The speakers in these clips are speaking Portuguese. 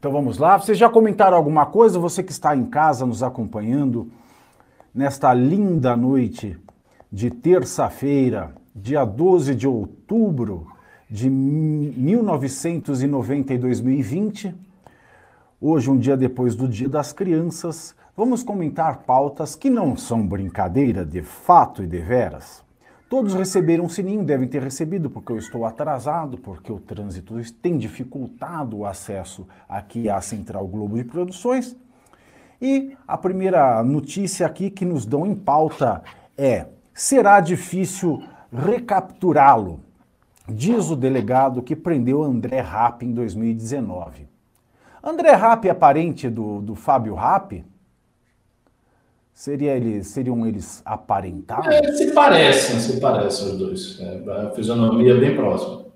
Então vamos lá. Vocês já comentaram alguma coisa? Você que está em casa nos acompanhando nesta linda noite de terça-feira, dia 12 de outubro de 1990 e 2020. Hoje, um dia depois do Dia das Crianças, vamos comentar pautas que não são brincadeira de fato e de veras. Todos receberam um sininho, devem ter recebido, porque eu estou atrasado, porque o trânsito tem dificultado o acesso aqui à Central Globo de Produções. E a primeira notícia aqui que nos dão em pauta é: será difícil recapturá-lo, diz o delegado que prendeu André Rapp em 2019. André Rapp é parente do, do Fábio Rapp? Seria eles, seriam eles aparentados? É, se parecem, se parecem os dois. É, a fisionomia é bem próxima.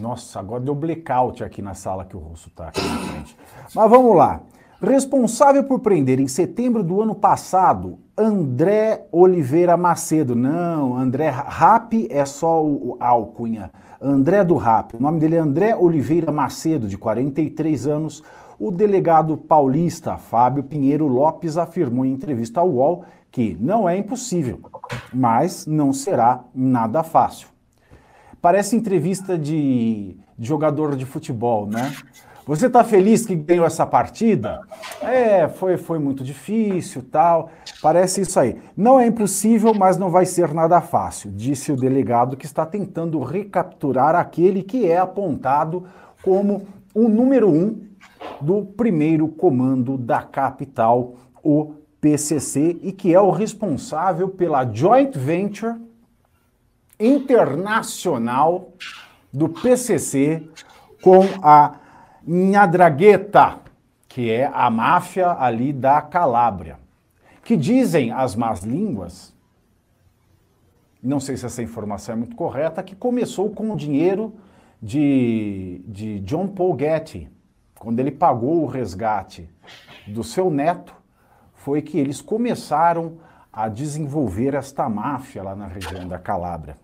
Nossa, agora deu blackout aqui na sala que o Russo está aqui na frente. Mas vamos lá. Responsável por prender em setembro do ano passado André Oliveira Macedo. Não, André Rap é só o, a alcunha. André do Rap. O nome dele é André Oliveira Macedo, de 43 anos o delegado paulista Fábio Pinheiro Lopes afirmou em entrevista ao UOL que não é impossível, mas não será nada fácil. Parece entrevista de, jogador de futebol, né? Você está feliz que ganhou essa partida? É, foi, foi muito difícil, tal. Parece isso aí. Não é impossível, mas não vai ser nada fácil, disse o delegado que está tentando recapturar aquele que é apontado como o número um do primeiro comando da capital, o PCC, e que é o responsável pela joint venture internacional do PCC com a Nhadragueta, que é a máfia ali da Calábria, que dizem as más línguas, não sei se essa informação é muito correta, que começou com o dinheiro de, de John Paul Getty, quando ele pagou o resgate do seu neto, foi que eles começaram a desenvolver esta máfia lá na região da Calábria.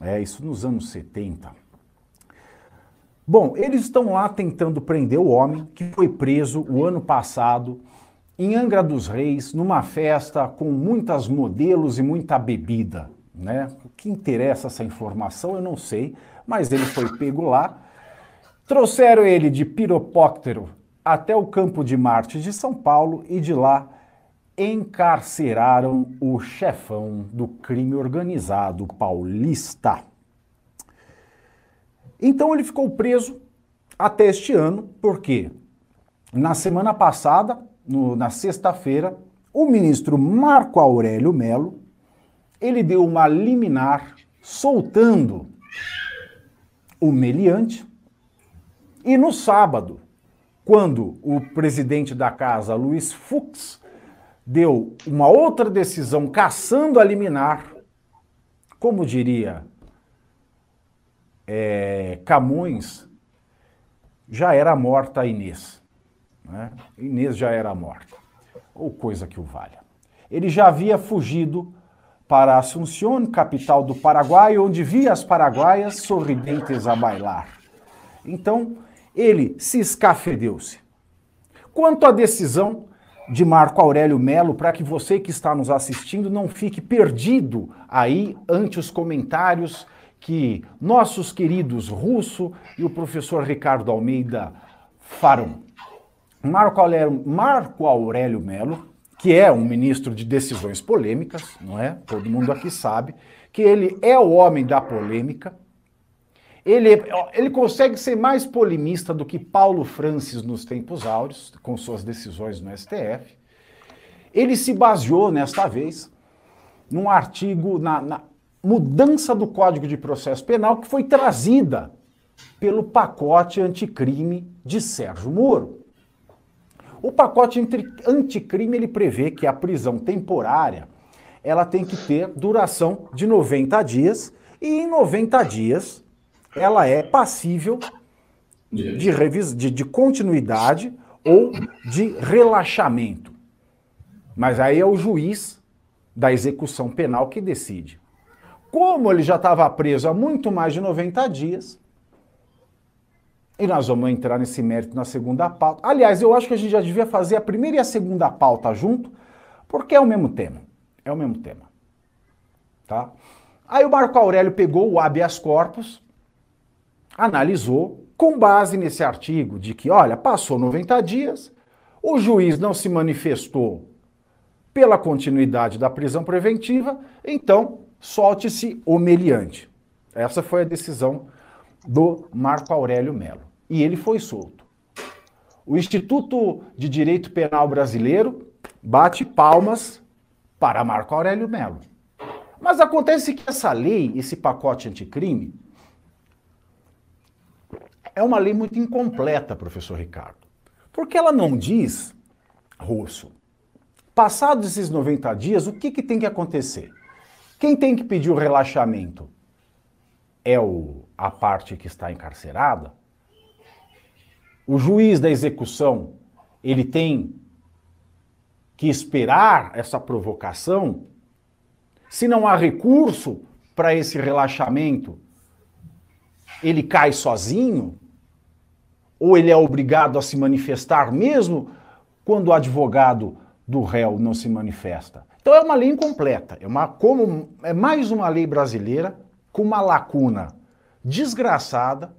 É isso nos anos 70. Bom, eles estão lá tentando prender o homem que foi preso o ano passado em Angra dos Reis, numa festa com muitas modelos e muita bebida. Né? O que interessa essa informação eu não sei, mas ele foi pego lá Trouxeram ele de Piropóctero até o Campo de Marte de São Paulo e de lá encarceraram o chefão do crime organizado paulista. Então ele ficou preso até este ano, porque na semana passada, no, na sexta-feira, o ministro Marco Aurélio Melo, ele deu uma liminar soltando o meliante e no sábado, quando o presidente da casa, Luiz Fux, deu uma outra decisão caçando a liminar, como diria é, Camões, já era morta a Inês. Né? Inês já era morta, ou coisa que o valha. Ele já havia fugido para Assunción, capital do Paraguai, onde via as paraguaias sorridentes a bailar. Então, ele se escafedeu-se. Quanto à decisão de Marco Aurélio Melo, para que você que está nos assistindo não fique perdido aí ante os comentários que nossos queridos Russo e o professor Ricardo Almeida farão. Marco Aurélio, Marco Aurélio Melo, que é um ministro de decisões polêmicas, não é? Todo mundo aqui sabe que ele é o homem da polêmica, ele, ele consegue ser mais polemista do que Paulo Francis nos tempos áureos, com suas decisões no STF. Ele se baseou, nesta vez, num artigo, na, na mudança do Código de Processo Penal que foi trazida pelo pacote anticrime de Sérgio Moro. O pacote anticrime ele prevê que a prisão temporária ela tem que ter duração de 90 dias e em 90 dias ela é passível de, revis, de, de continuidade ou de relaxamento. Mas aí é o juiz da execução penal que decide. Como ele já estava preso há muito mais de 90 dias, E nós vamos entrar nesse mérito na segunda pauta. Aliás, eu acho que a gente já devia fazer a primeira e a segunda pauta junto, porque é o mesmo tema. É o mesmo tema. Tá? Aí o Marco Aurélio pegou o habeas corpus, analisou, com base nesse artigo de que, olha, passou 90 dias, o juiz não se manifestou pela continuidade da prisão preventiva, então solte-se o meliante. Essa foi a decisão do Marco Aurélio Melo. E ele foi solto. O Instituto de Direito Penal Brasileiro bate palmas para Marco Aurélio Melo. Mas acontece que essa lei, esse pacote anticrime, é uma lei muito incompleta, professor Ricardo. Porque ela não diz, Russo, passados esses 90 dias, o que, que tem que acontecer? Quem tem que pedir o relaxamento? É o, a parte que está encarcerada? O juiz da execução, ele tem que esperar essa provocação? Se não há recurso para esse relaxamento, ele cai sozinho? Ou ele é obrigado a se manifestar mesmo quando o advogado do réu não se manifesta? Então é uma lei incompleta, é, uma, como, é mais uma lei brasileira com uma lacuna desgraçada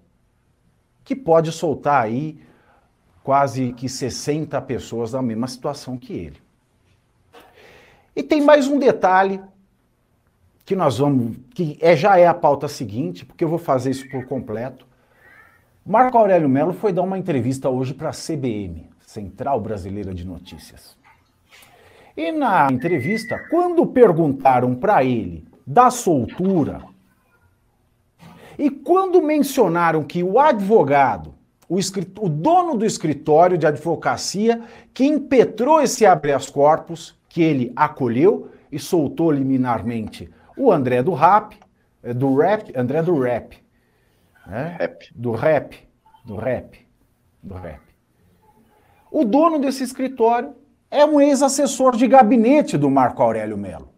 que pode soltar aí quase que 60 pessoas na mesma situação que ele. E tem mais um detalhe que nós vamos, que é, já é a pauta seguinte, porque eu vou fazer isso por completo. Marco Aurélio Melo foi dar uma entrevista hoje para a CBM, Central Brasileira de Notícias. E na entrevista, quando perguntaram para ele da soltura, e quando mencionaram que o advogado, o, o, dono do escritório de advocacia, que impetrou esse habeas corpus, que ele acolheu e soltou liminarmente o André do Rap, eh, do Rap, André do Rap, né? Rap. do Rap, do Rap, do Rap. O dono desse escritório é um ex-assessor de gabinete do Marco Aurélio Melo.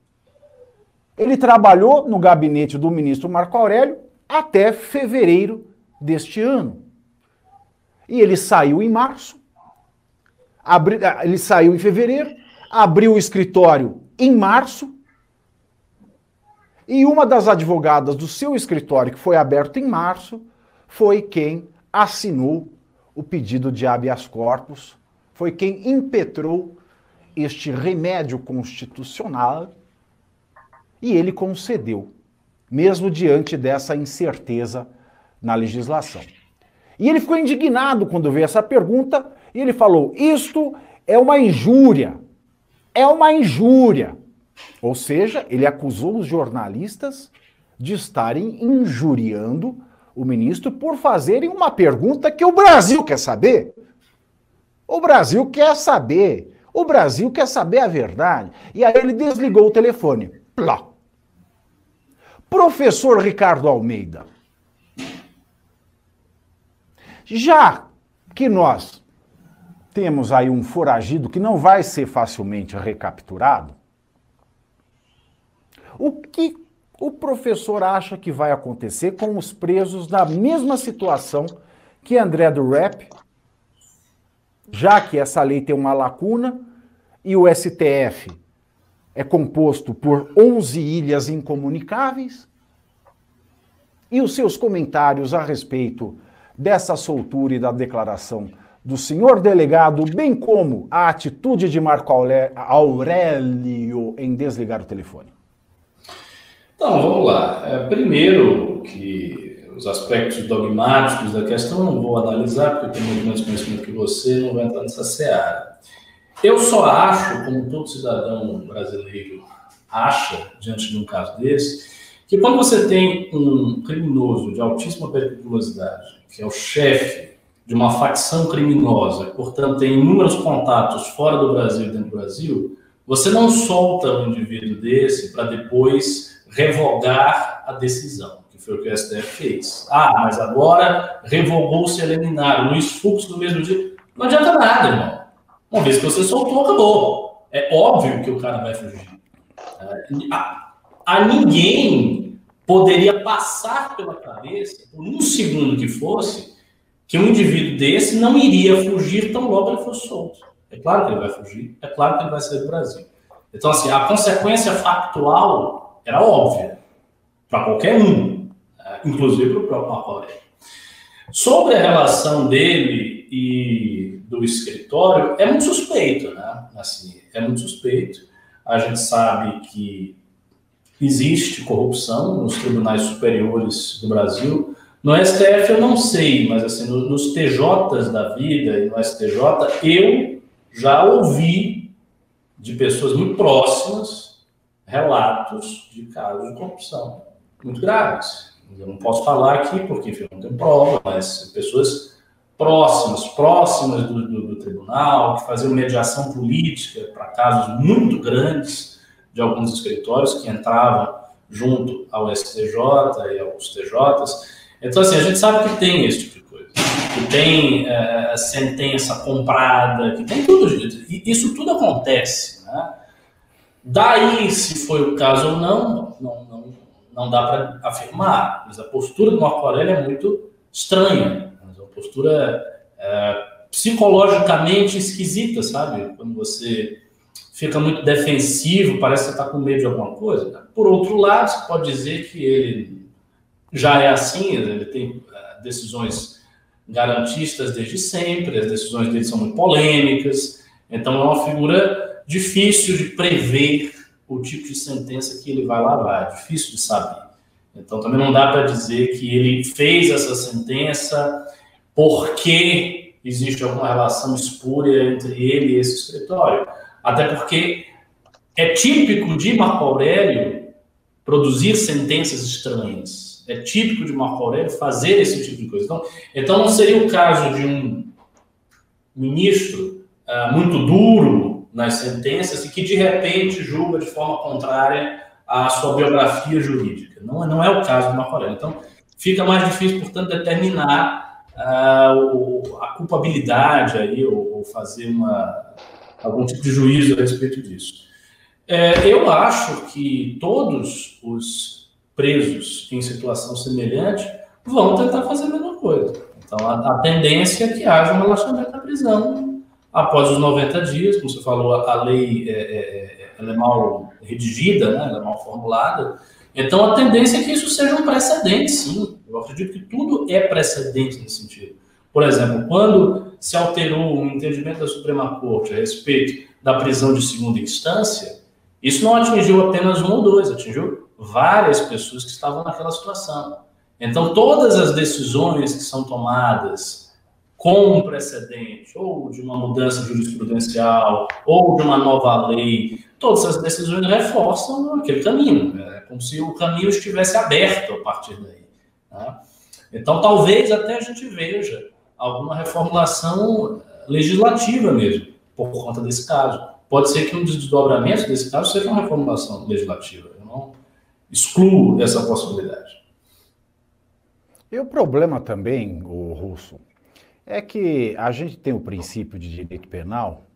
Ele trabalhou no gabinete do ministro Marco Aurélio até fevereiro deste ano. E ele saiu em março, abri, ele saiu em fevereiro, abriu o escritório em março, e uma das advogadas do seu escritório, que foi aberto em março, foi quem assinou o pedido de habeas corpus, foi quem impetrou este remédio constitucional e ele concedeu, mesmo diante dessa incerteza na legislação. E ele ficou indignado quando veio essa pergunta e ele falou: Isto é uma injúria. É uma injúria. Ou seja, ele acusou os jornalistas de estarem injuriando o ministro por fazerem uma pergunta que o Brasil quer saber. O Brasil quer saber o Brasil quer saber a verdade. E aí ele desligou o telefone. Plá. Professor Ricardo Almeida. Já que nós temos aí um foragido que não vai ser facilmente recapturado, o que o professor acha que vai acontecer com os presos na mesma situação que André do Rap, já que essa lei tem uma lacuna e o STF é composto por 11 ilhas incomunicáveis? E os seus comentários a respeito dessa soltura e da declaração do senhor delegado, bem como a atitude de Marco Aurélio em desligar o telefone? Então, vamos lá. É, primeiro, que os aspectos dogmáticos da questão eu não vou analisar, porque eu tenho muito mais conhecimento que você, não vou entrar nessa seara. Eu só acho, como todo cidadão brasileiro acha, diante de um caso desse, que quando você tem um criminoso de altíssima periculosidade, que é o chefe de uma facção criminosa, portanto tem inúmeros contatos fora do Brasil e dentro do Brasil, você não solta um indivíduo desse para depois revogar a decisão, que foi o que o STF fez. Ah, mas agora revogou-se a liminar, Luiz Fux no mesmo dia. Não adianta nada, irmão. Uma vez que você soltou, acabou. É óbvio que o cara vai fugir. É, a, a ninguém poderia passar pela cabeça, por um segundo que fosse, que um indivíduo desse não iria fugir tão logo ele fosse solto. É claro que ele vai fugir, é claro que ele vai sair do Brasil. Então, assim, a consequência factual era óbvia para qualquer um, né? inclusive para o próprio Marco. Sobre a relação dele e do escritório, é muito suspeito, né? Assim, é muito suspeito. A gente sabe que existe corrupção nos tribunais superiores do Brasil. No STF eu não sei, mas assim, nos TJs da vida e no STJ, eu já ouvi de pessoas muito próximas relatos de casos de corrupção muito graves. Eu não posso falar aqui porque enfim, não tem prova, mas pessoas próximas, próximas do, do, do tribunal, que faziam mediação política para casos muito grandes de alguns escritórios que entravam junto ao STJ e aos TJs. Então, assim, a gente sabe que tem esse tipo de coisa, que tem é, sentença comprada, que tem tudo. Isso tudo acontece. Né? Daí, se foi o caso ou não, não, não, não dá para afirmar. Mas a postura do Marco Aurélio é muito estranha. É uma postura é, psicologicamente esquisita, sabe? Quando você fica muito defensivo, parece que está com medo de alguma coisa. Por outro lado, você pode dizer que ele já é assim, ele tem uh, decisões garantistas desde sempre, as decisões dele são muito polêmicas, então é uma figura difícil de prever o tipo de sentença que ele vai lavar, é difícil de saber. Então também não dá para dizer que ele fez essa sentença porque existe alguma relação espúria entre ele e esse escritório até porque é típico de Marco Aurélio produzir sentenças estranhas. É típico de Marco Aurélio fazer esse tipo de coisa. Então, então não seria o caso de um ministro uh, muito duro nas sentenças e que de repente julga de forma contrária à sua biografia jurídica. Não, não é o caso de Marco. Então, fica mais difícil, portanto, determinar uh, a culpabilidade aí, ou, ou fazer uma algum tipo de juízo a respeito disso. É, eu acho que todos os presos em situação semelhante vão tentar fazer a mesma coisa. Então, a, a tendência é que haja um relaxamento da prisão após os 90 dias, como você falou, a, lei é, é, é, é mal redigida, né? ela é mal formulada. Então, a tendência é que isso seja um precedente, sim. Eu acredito que tudo é precedente nesse sentido. Por exemplo, quando se alterou o entendimento da Suprema Corte a respeito da prisão de segunda instância, isso não atingiu apenas um ou dois, atingiu várias pessoas que estavam naquela situação. Então, todas as decisões que são tomadas com um precedente, ou de uma mudança jurisprudencial, ou de uma nova lei, todas essas decisões reforçam aquele caminho. É como se o caminho estivesse aberto a partir daí. Tá? Então, talvez até a gente veja alguma reformulação legislativa mesmo, por conta desse caso. Pode ser que um dos desdobramentos desse caso seja uma reformulação legislativa. Eu não excluo essa possibilidade. E o problema também, o Russo, é que a gente tem o princípio de direito penal,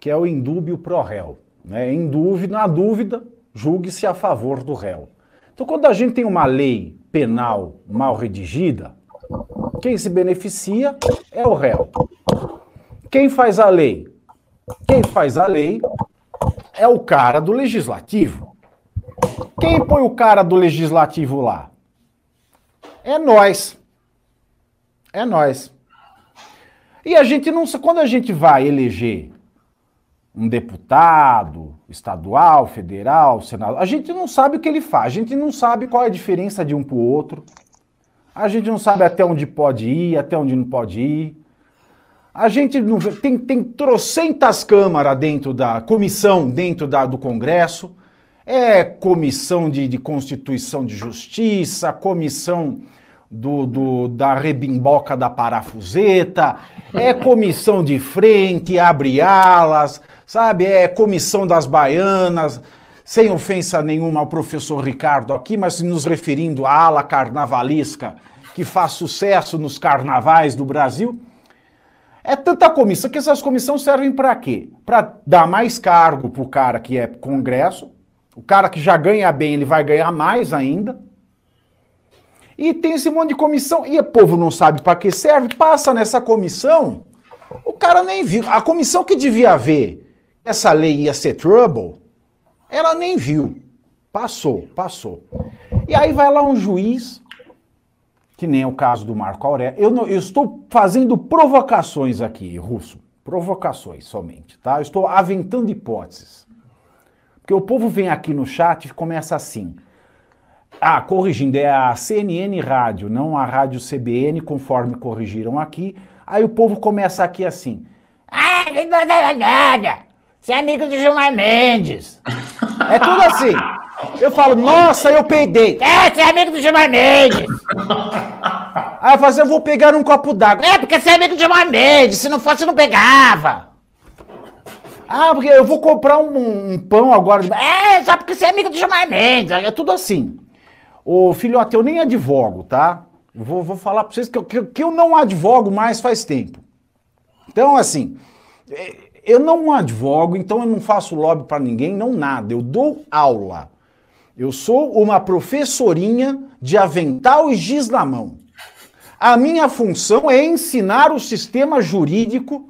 que é o indúbio pro réu. Né? Em dúvida, na dúvida, julgue-se a favor do réu. Então, quando a gente tem uma lei penal mal redigida, quem se beneficia é o réu. Quem faz a lei? Quem faz a lei é o cara do legislativo. Quem põe o cara do legislativo lá? É nós. É nós. E a gente não, quando a gente vai eleger um deputado estadual, federal, senador, a gente não sabe o que ele faz, a gente não sabe qual é a diferença de um para o outro. A gente não sabe até onde pode ir, até onde não pode ir. A gente não vê, tem, tem trocentas câmaras dentro da comissão, dentro da, do Congresso. É comissão de, de Constituição de Justiça, comissão do, do, da rebimboca da parafuseta, é comissão de frente, abre alas, sabe? É comissão das baianas, sem ofensa nenhuma ao professor Ricardo aqui, mas nos referindo à ala carnavalesca que faz sucesso nos carnavais do Brasil. É tanta comissão que essas comissões servem para quê? Para dar mais cargo para o cara que é Congresso. O cara que já ganha bem, ele vai ganhar mais ainda. E tem esse monte de comissão, e o povo não sabe para que serve, passa nessa comissão, o cara nem viu. A comissão que devia ver essa lei ia ser trouble, ela nem viu. Passou, passou. E aí vai lá um juiz, que nem é o caso do Marco Aurélio. Eu, não, eu estou fazendo provocações aqui, Russo. Provocações somente, tá? Eu estou aventando hipóteses. Porque o povo vem aqui no chat e começa assim. Ah, corrigindo, é a CNN Rádio, não a Rádio CBN, conforme corrigiram aqui. Aí o povo começa aqui assim. Ah, você é amigo de Gilmar Mendes. É tudo assim. Eu falo, nossa, eu peidei. É, você é amigo do Gilmar Mendes. Aí eu falo assim, eu vou pegar um copo d'água. É, porque você é amigo do Gilmar Mendes. Se não fosse, não pegava. Ah, porque eu vou comprar um, um pão agora. É, só porque você é amigo do Gilmar Mendes. É tudo assim. Ô, filhote, eu nem advogo, tá? Vou, vou falar pra vocês que eu, que eu não advogo mais faz tempo. Então, assim, é, eu não advogo, então eu não faço lobby para ninguém, não nada. Eu dou aula. Eu sou uma professorinha de avental e giz na mão. A minha função é ensinar o sistema jurídico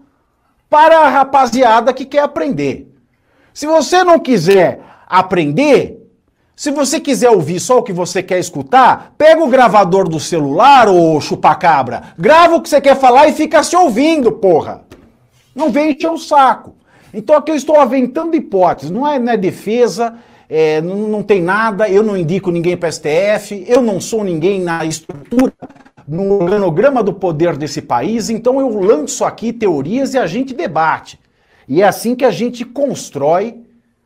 para a rapaziada que quer aprender. Se você não quiser aprender, se você quiser ouvir só o que você quer escutar, pega o gravador do celular, ô chupacabra, grava o que você quer falar e fica se ouvindo, porra. Não vem encher o saco. Então aqui eu estou aventando hipóteses, não é, não é defesa, é, não, não tem nada, eu não indico ninguém para STF, eu não sou ninguém na estrutura, no organograma do poder desse país, então eu lanço aqui teorias e a gente debate. E é assim que a gente constrói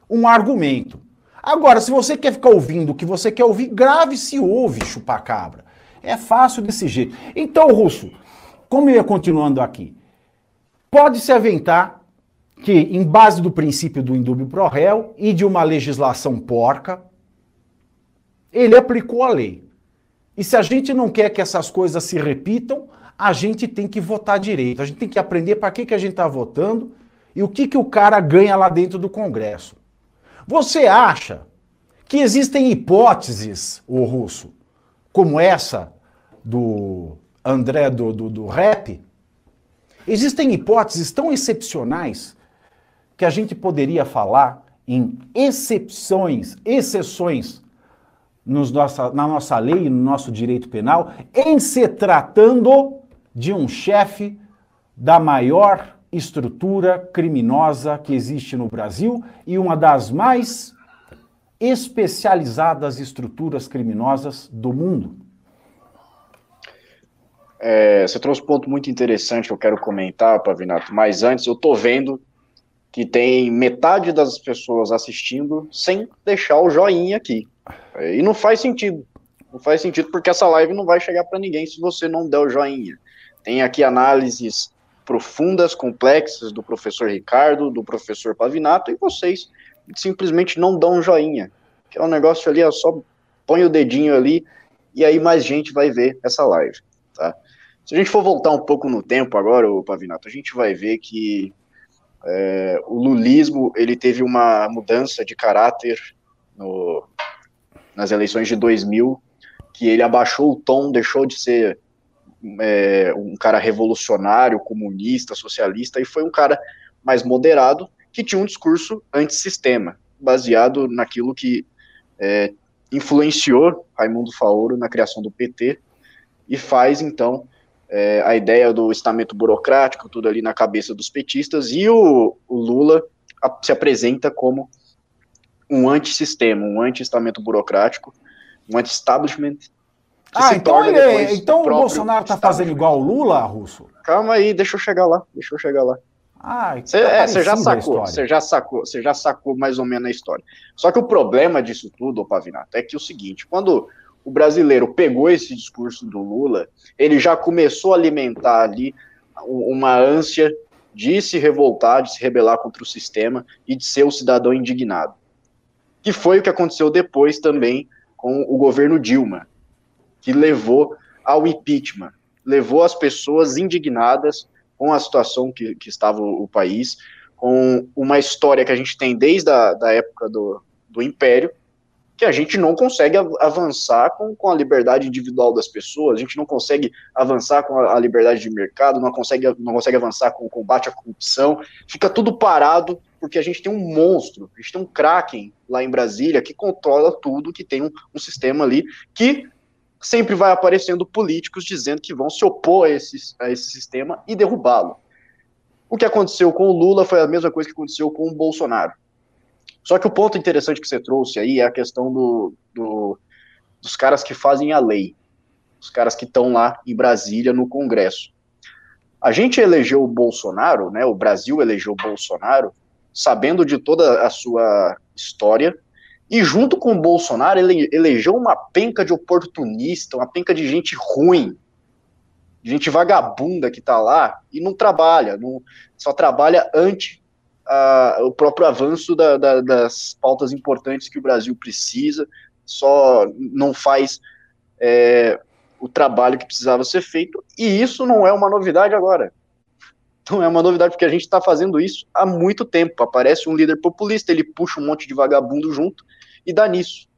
um argumento. Agora, se você quer ficar ouvindo o que você quer ouvir, grave se ouve, chupacabra. É fácil desse jeito. Então, Russo, como eu ia continuando aqui, pode se aventar que, em base do princípio do indúbio pro réu e de uma legislação porca, ele aplicou a lei. E se a gente não quer que essas coisas se repitam, a gente tem que votar direito. A gente tem que aprender para que, que a gente está votando e o que, que o cara ganha lá dentro do Congresso. Você acha que existem hipóteses, o russo, como essa do André do, do, do rap? Existem hipóteses tão excepcionais que a gente poderia falar em exceções, exceções nos nossa, na nossa lei, no nosso direito penal, em se tratando de um chefe da maior estrutura criminosa que existe no Brasil e uma das mais especializadas estruturas criminosas do mundo. É, você trouxe um ponto muito interessante que eu quero comentar, Pavinato, mas antes eu estou vendo que tem metade das pessoas assistindo sem deixar o joinha aqui. E não faz sentido. Não faz sentido porque essa live não vai chegar para ninguém se você não der o joinha. Tem aqui análises profundas, complexas do professor Ricardo, do professor Pavinato, e vocês simplesmente não dão um joinha. Que é um negócio ali, ó, só põe o dedinho ali e aí mais gente vai ver essa live, tá? Se a gente for voltar um pouco no tempo agora, o Pavinato, a gente vai ver que é, o lulismo ele teve uma mudança de caráter no, nas eleições de 2000, que ele abaixou o tom, deixou de ser é, um cara revolucionário, comunista, socialista, e foi um cara mais moderado, que tinha um discurso antissistema, baseado naquilo que é, influenciou Raimundo Faoro na criação do PT, e faz, então, é, a ideia do estamento burocrático, tudo ali na cabeça dos petistas, e o, o Lula a, se apresenta como um antissistema, um anti-estamento burocrático, um anti-establishment. Ah, então, ele, então o Bolsonaro está fazendo igual o Lula, Russo? Calma aí, deixa eu chegar lá, deixa eu chegar lá. Ah, você tá é, já sacou, você já sacou, você já sacou mais ou menos a história. Só que o problema disso tudo, Pavinato, é que é o seguinte, quando o brasileiro pegou esse discurso do Lula, ele já começou a alimentar ali uma ânsia de se revoltar, de se rebelar contra o sistema e de ser o cidadão indignado. Que foi o que aconteceu depois também com o governo Dilma, que levou ao impeachment, levou as pessoas indignadas com a situação que, que estava o, país, com uma história que a gente tem desde a da época do, do Império, que a gente não consegue avançar com, com a liberdade individual das pessoas, a gente não consegue avançar com a, a liberdade de mercado, não consegue, não consegue avançar com o combate à corrupção, fica tudo parado porque a gente tem um monstro, a gente tem um Kraken lá em Brasília que controla tudo, que tem um, um sistema ali que sempre vai aparecendo políticos dizendo que vão se opor a esse, a esse sistema e derrubá-lo. O que aconteceu com o Lula foi a mesma coisa que aconteceu com o Bolsonaro. Só que o ponto interessante que você trouxe aí é a questão do, do dos caras que fazem a lei, os caras que estão lá em Brasília no Congresso. A gente elegeu o Bolsonaro, né? O Brasil elegeu o Bolsonaro, sabendo de toda a sua história, e junto com o Bolsonaro ele elegeu uma penca de oportunista, uma penca de gente ruim, gente vagabunda que está lá e não trabalha, não, só trabalha ante a, o próprio avanço da, da, das pautas importantes que o Brasil precisa, só não faz é, o trabalho que precisava ser feito, e isso não é uma novidade agora. Não é uma novidade, porque a gente está fazendo isso há muito tempo. Aparece um líder populista, ele puxa um monte de vagabundo junto e dá nisso.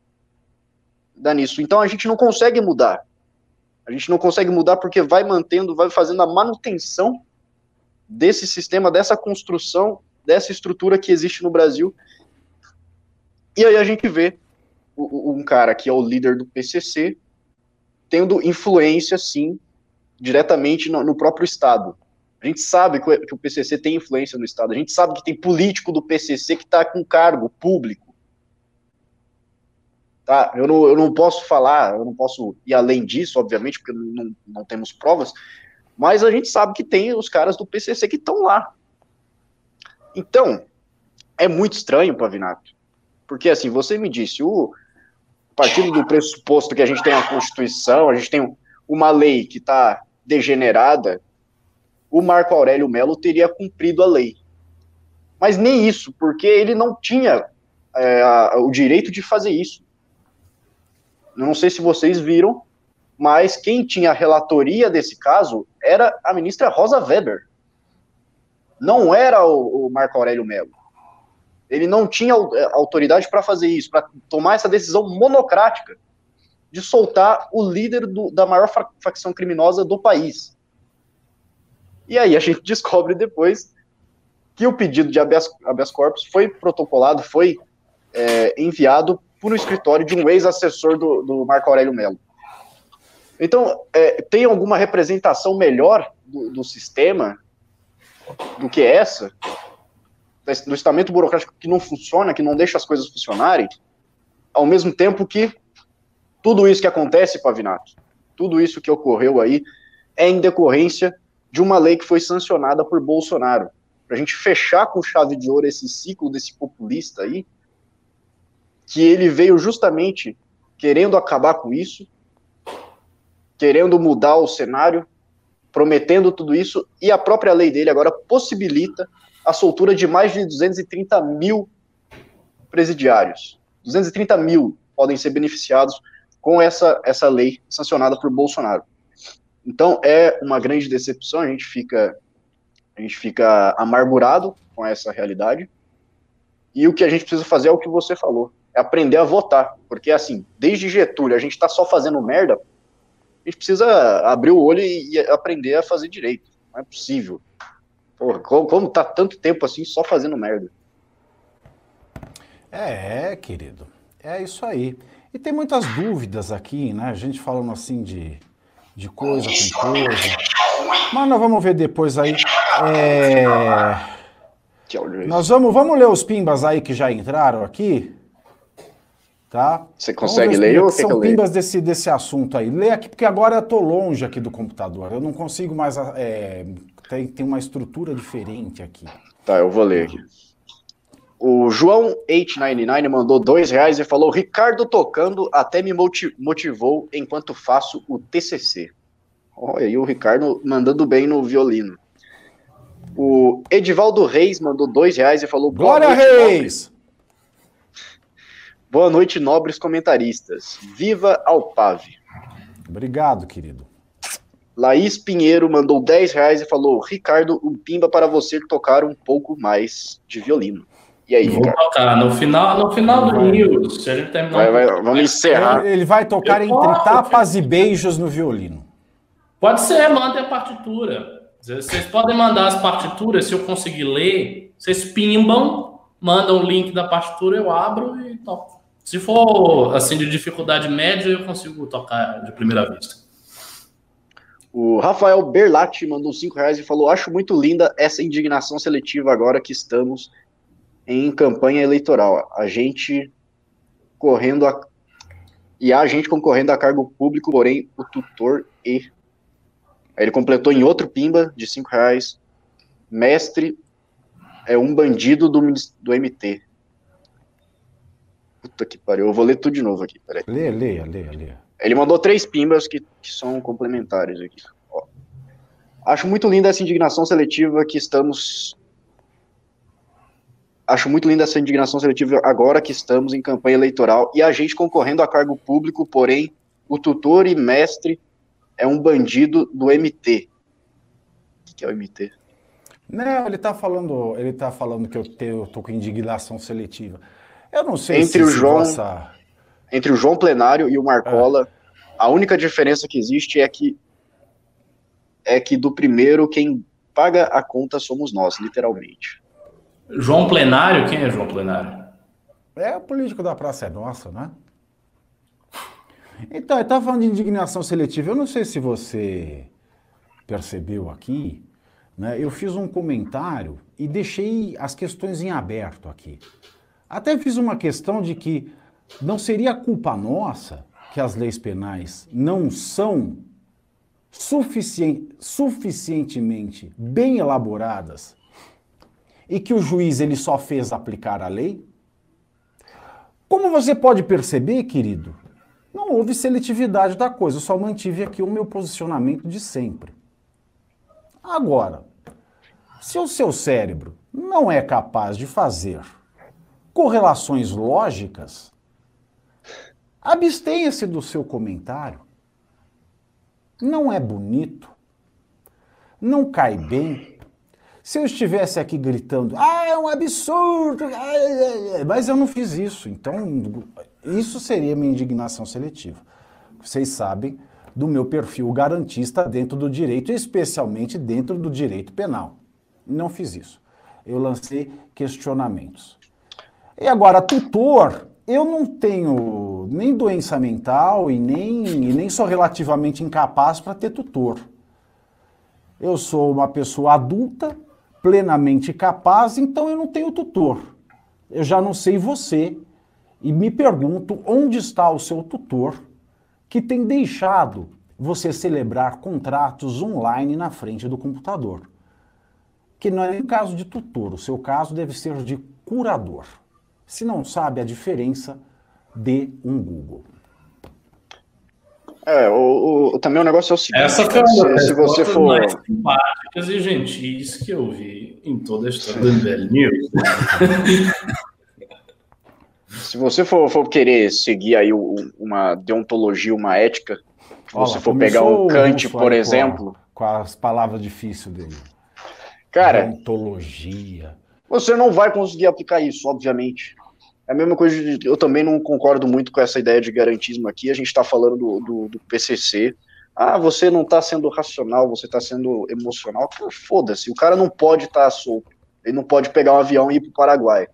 Dá nisso. Então a gente não consegue mudar. A gente não consegue mudar porque vai mantendo, vai fazendo a manutenção desse sistema, dessa construção dessa estrutura que existe no Brasil. E aí a gente vê um cara que é o líder do PCC tendo influência, sim, diretamente no, próprio Estado. A gente sabe que o PCC tem influência no Estado, a gente sabe que tem político do PCC que está com cargo público. Tá? Eu, não, eu não posso falar, eu não posso ir além disso, obviamente, porque não, não temos provas, mas a gente sabe que tem os caras do PCC que estão lá. Então, é muito estranho, Pavinato, porque assim, você me disse, o partido do pressuposto que a gente tem a Constituição, a gente tem uma lei que está degenerada, o Marco Aurélio Melo teria cumprido a lei. Mas nem isso, porque ele não tinha é, o direito de fazer isso. Não sei se vocês viram, mas quem tinha a relatoria desse caso era a ministra Rosa Weber não era o, o Marco Aurélio Melo. Ele não tinha é, autoridade para fazer isso, para tomar essa decisão monocrática de soltar o líder do, da maior facção criminosa do país. E aí a gente descobre depois que o pedido de habeas, habeas corpus foi protocolado, foi é, enviado por um escritório de um ex-assessor do, do, Marco Aurélio Melo. Então, é, tem alguma representação melhor do, do sistema do que essa, do estamento burocrático que não funciona, que não deixa as coisas funcionarem, ao mesmo tempo que tudo isso que acontece, Pavinato, tudo isso que ocorreu aí, é em decorrência de uma lei que foi sancionada por Bolsonaro. Para a gente fechar com chave de ouro esse ciclo desse populista aí, que ele veio justamente querendo acabar com isso, querendo mudar o cenário, prometendo tudo isso, e a própria lei dele agora possibilita a soltura de mais de 230 mil presidiários. 230 mil podem ser beneficiados com essa, essa lei sancionada por Bolsonaro. Então é uma grande decepção, a gente fica a gente fica amargurado com essa realidade. E o que a gente precisa fazer é o que você falou, é aprender a votar, porque assim, desde Getúlio a gente está só fazendo merda a gente precisa abrir o olho e, aprender a fazer direito. Não é possível. Porra, como, como tá tanto tempo assim só fazendo merda? É, querido. É isso aí. E tem muitas dúvidas aqui, né? A gente falando assim de, de coisa com coisa. Mas nós vamos ver depois aí. É... Nós vamos, vamos ler os pimbas aí que já entraram aqui. Tá? Você consegue ler ou são pimbas desse, desse assunto aí? Lê aqui, porque agora eu tô longe aqui do computador. Eu não consigo mais. É, tem, tem uma estrutura diferente aqui. Tá, eu vou ler aqui. O João 899 mandou dois reais e falou: Ricardo tocando até me motivou enquanto faço o TCC. Olha aí o Ricardo mandando bem no violino. O Edivaldo Reis mandou dois reais e falou: Glória Reis! Boa noite, nobres comentaristas. Viva Alpave. Obrigado, querido. Laís Pinheiro mandou 10 reais e falou: Ricardo, um pimba para você tocar um pouco mais de violino. E aí, Vou tocar no final, no final do news, se a gente terminar. Vai, vai, vamos encerrar. Ele vai tocar entre tapas e beijos no violino. Pode ser, manda a partitura. Vocês podem mandar as partituras, se eu conseguir ler, vocês pimbam, mandam o link da partitura, eu abro e toco. Se for assim de dificuldade média, eu consigo tocar de primeira vista. O Rafael Berlatti mandou 5 reais e falou: Acho muito linda essa indignação seletiva agora que estamos em campanha eleitoral. A gente correndo a. E a gente concorrendo a cargo público, porém o tutor e. Aí ele completou em outro pimba de 5 reais. Mestre é um bandido do, do MT. Puta que pariu. Eu vou ler tudo de novo aqui. Peraí. Leia, leia, leia, leia. Ele mandou três pimbas que, que são complementares aqui. Ó. Acho muito linda essa indignação seletiva que estamos. Acho muito linda essa indignação seletiva agora que estamos em campanha eleitoral e a gente concorrendo a cargo público, porém, o tutor e mestre é um bandido do MT. O que é o MT? Não, ele está falando, ele tá falando que eu, te, eu tô com indignação seletiva. Eu não sei entre se o João, vossa... entre o João Plenário e o Marcola, é. a única diferença que existe é que é que do primeiro quem paga a conta somos nós, literalmente. João Plenário, quem é João Plenário? É o político da Praça é Nossa, né? Então, eu estava falando de indignação seletiva. Eu não sei se você percebeu aqui, né? Eu fiz um comentário e deixei as questões em aberto aqui. Até fiz uma questão de que não seria culpa nossa que as leis penais não são suficien suficientemente bem elaboradas e que o juiz ele só fez aplicar a lei? Como você pode perceber, querido, não houve seletividade da coisa, eu só mantive aqui o meu posicionamento de sempre. Agora, se o seu cérebro não é capaz de fazer correlações lógicas, abstenha-se do seu comentário. Não é bonito, não cai bem. Se eu estivesse aqui gritando, ah, é um absurdo, mas eu não fiz isso, então isso seria minha indignação seletiva. Vocês sabem do meu perfil garantista dentro do direito, especialmente dentro do direito penal. Não fiz isso. Eu lancei questionamentos. E agora, tutor, eu não tenho nem doença mental e nem, e nem sou relativamente incapaz para ter tutor. Eu sou uma pessoa adulta, plenamente capaz, então eu não tenho tutor. Eu já não sei você e me pergunto onde está o seu tutor que tem deixado você celebrar contratos online na frente do computador. Que não é nem caso de tutor, o seu caso deve ser de curador se não sabe a diferença de um Google. É, o, o, também o negócio é o seguinte: Essa foi uma se, se você for mais simpáticas e gentis que eu vi em toda a história do MBL News. se você for, for, querer seguir aí uma deontologia, uma ética, se Olha, você for pegar um Kant, por exemplo, com, a, com as palavras difíceis dele. Cara, deontologia. Você não vai conseguir aplicar isso, obviamente. É a mesma coisa, de, eu também não concordo muito com essa ideia de garantismo aqui. A gente está falando do, do, do, PCC. Ah, você não está sendo racional, você está sendo emocional. Foda-se, o cara não pode estar tá solto. Ele não pode pegar um avião e ir para o Paraguai.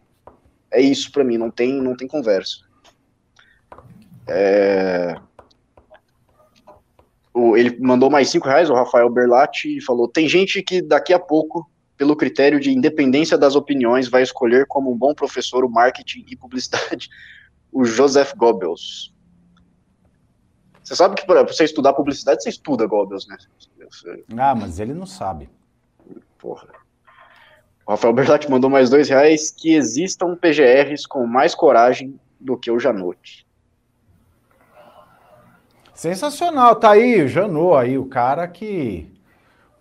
É isso para mim, não tem, não tem conversa. É... Ele mandou mais cinco reais, o Rafael Berlatti, e falou: tem gente que daqui a pouco pelo critério de independência das opiniões, vai escolher como um bom professor o marketing e publicidade o Joseph Goebbels. Você sabe que para você estudar publicidade, você estuda Goebbels, né? Ah, mas ele não sabe. Porra. O Rafael Berlatti mandou mais dois reais que existam PGRs com mais coragem do que o Janote. Sensacional, tá aí o Janot aí, o cara que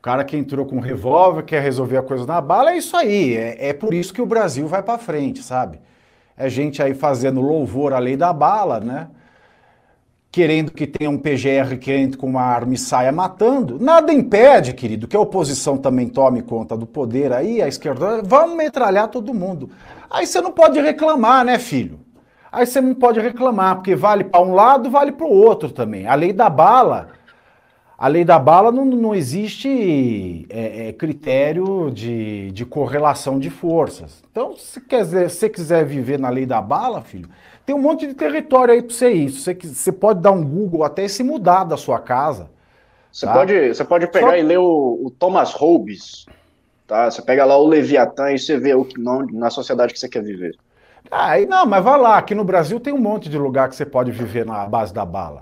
cara que entrou com um revólver, quer resolver a coisa na bala, é isso aí. É, é por isso que o Brasil vai para frente, sabe? É gente aí fazendo louvor à lei da bala, né? querendo que tenha um PGR que entre com uma arma e saia matando. Nada impede, querido, que a oposição também tome conta do poder aí, a esquerda, vamos metralhar todo mundo. Aí você não pode reclamar, né, filho? Aí você não pode reclamar, porque vale para um lado, vale para o outro também. A lei da bala, a lei da bala não, não existe é, é, critério de, de correlação de forças. Então, se quiser, se você quiser viver na lei da bala, filho, tem um monte de território aí para você ir. Você, você pode dar um Google até e se mudar da sua casa. Você, tá? pode, você pode pegar Só... e ler o, o, Thomas Hobbes. Tá? Você pega lá o Leviatã e você vê o que não, na sociedade que você quer viver. Ah, não, mas vai lá. Aqui no Brasil tem um monte de lugar que você pode viver na base da bala.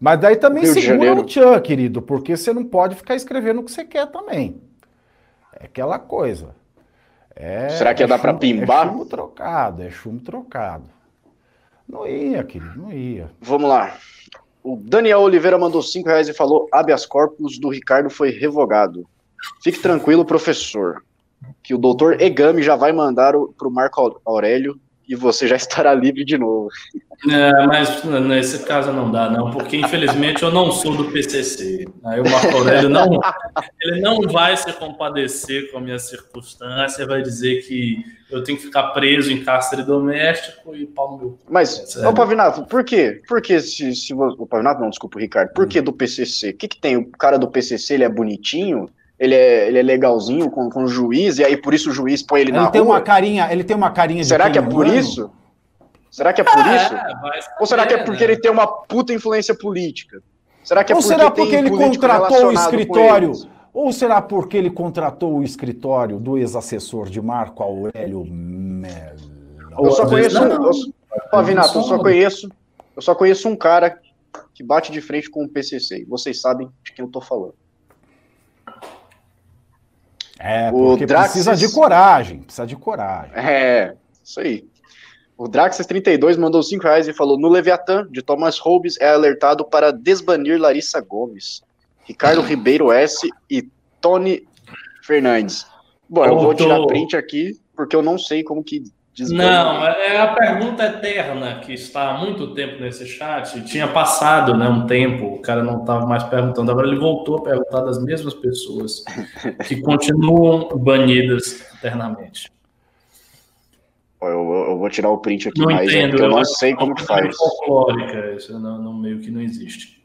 Mas daí também Rio segura o tchan, querido, porque você não pode ficar escrevendo o que você quer também. É aquela coisa. É, Será que ia é dar para pimbar? É chumbo trocado, é chumbo trocado. Não ia, querido, não ia. Vamos lá. O Daniel Oliveira mandou 5 reais e falou: habeas corpus do Ricardo foi revogado. Fique tranquilo, professor, que o doutor Egami já vai mandar para o Marco Aurélio e você já estará livre de novo. É, mas nesse caso não dá, não, porque infelizmente eu não sou do PCC. Aí o Marco Aurélio não, ele não vai se compadecer com a minha circunstância, vai dizer que eu tenho que ficar preso em cárcere doméstico e pau no meu. Mas, é, ô Pavinato, por quê? Por que se, se o Pavinato não, desculpa, o Ricardo, por que do PCC? O que, que tem? O cara do PCC ele é bonitinho? ele é, ele é legalzinho com, com o juiz, e aí por isso o juiz põe ele, ele na tem rua. Uma carinha, ele tem uma carinha Será que é por isso? Será que é por é, isso? Ou será que é porque né? ele tem uma puta influência política? Será que é Ou porque será porque ele contratou o escritório? Ou será porque ele contratou o escritório do ex-assessor de Marco Aurélio Melo? Eu só conheço, não, eu, Pavinato, eu só conheço, eu só conheço um cara que bate de frente com o PCC. Vocês sabem de quem eu tô falando. É, porque Draxis... precisa de coragem, precisa de coragem. É, isso aí. O Draxis32 mandou 5 reais e falou: No Leviatã, de Thomas Hobbes, é alertado para desbanir Larissa Gomes, Ricardo Ribeiro S. e Tony Fernandes. Bom, eu vou tirar print aqui, porque eu não sei como que não, é a pergunta eterna que está há muito tempo nesse chat. Tinha passado né, um tempo, o cara não estava mais perguntando, agora ele voltou a perguntar das mesmas pessoas que continuam banidas eternamente. Eu, eu, vou tirar o print aqui não mais, entendo, porque eu, eu não sei como que faz. folclórica, isso não, não, meio que não existe.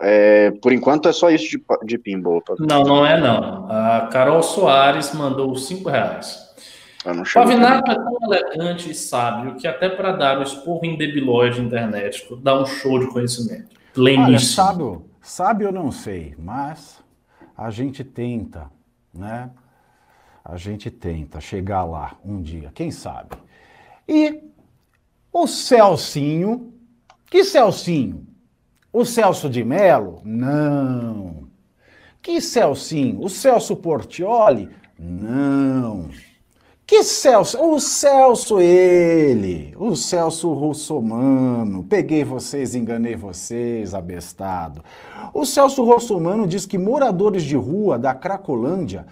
É, por enquanto é só isso de, de pinball. Não, não é não. A Carol Soares mandou cinco reais. Pavinato é tão elegante e sábio que até para dar o esporro em debilóide internet dá um show de conhecimento. Pleníssimo. Olha, sábio, sábio eu não sei, mas a gente tenta, né? A gente tenta chegar lá um dia, quem sabe. E o Celcinho, que Celcinho? O Celso de Melo? Não. Que Celcinho? O Celso Portioli? Não. Que Celso? O Celso, ele. O Celso Russomano. Peguei vocês, enganei vocês, abestado. O Celso Russomano diz que moradores de rua da Cracolândia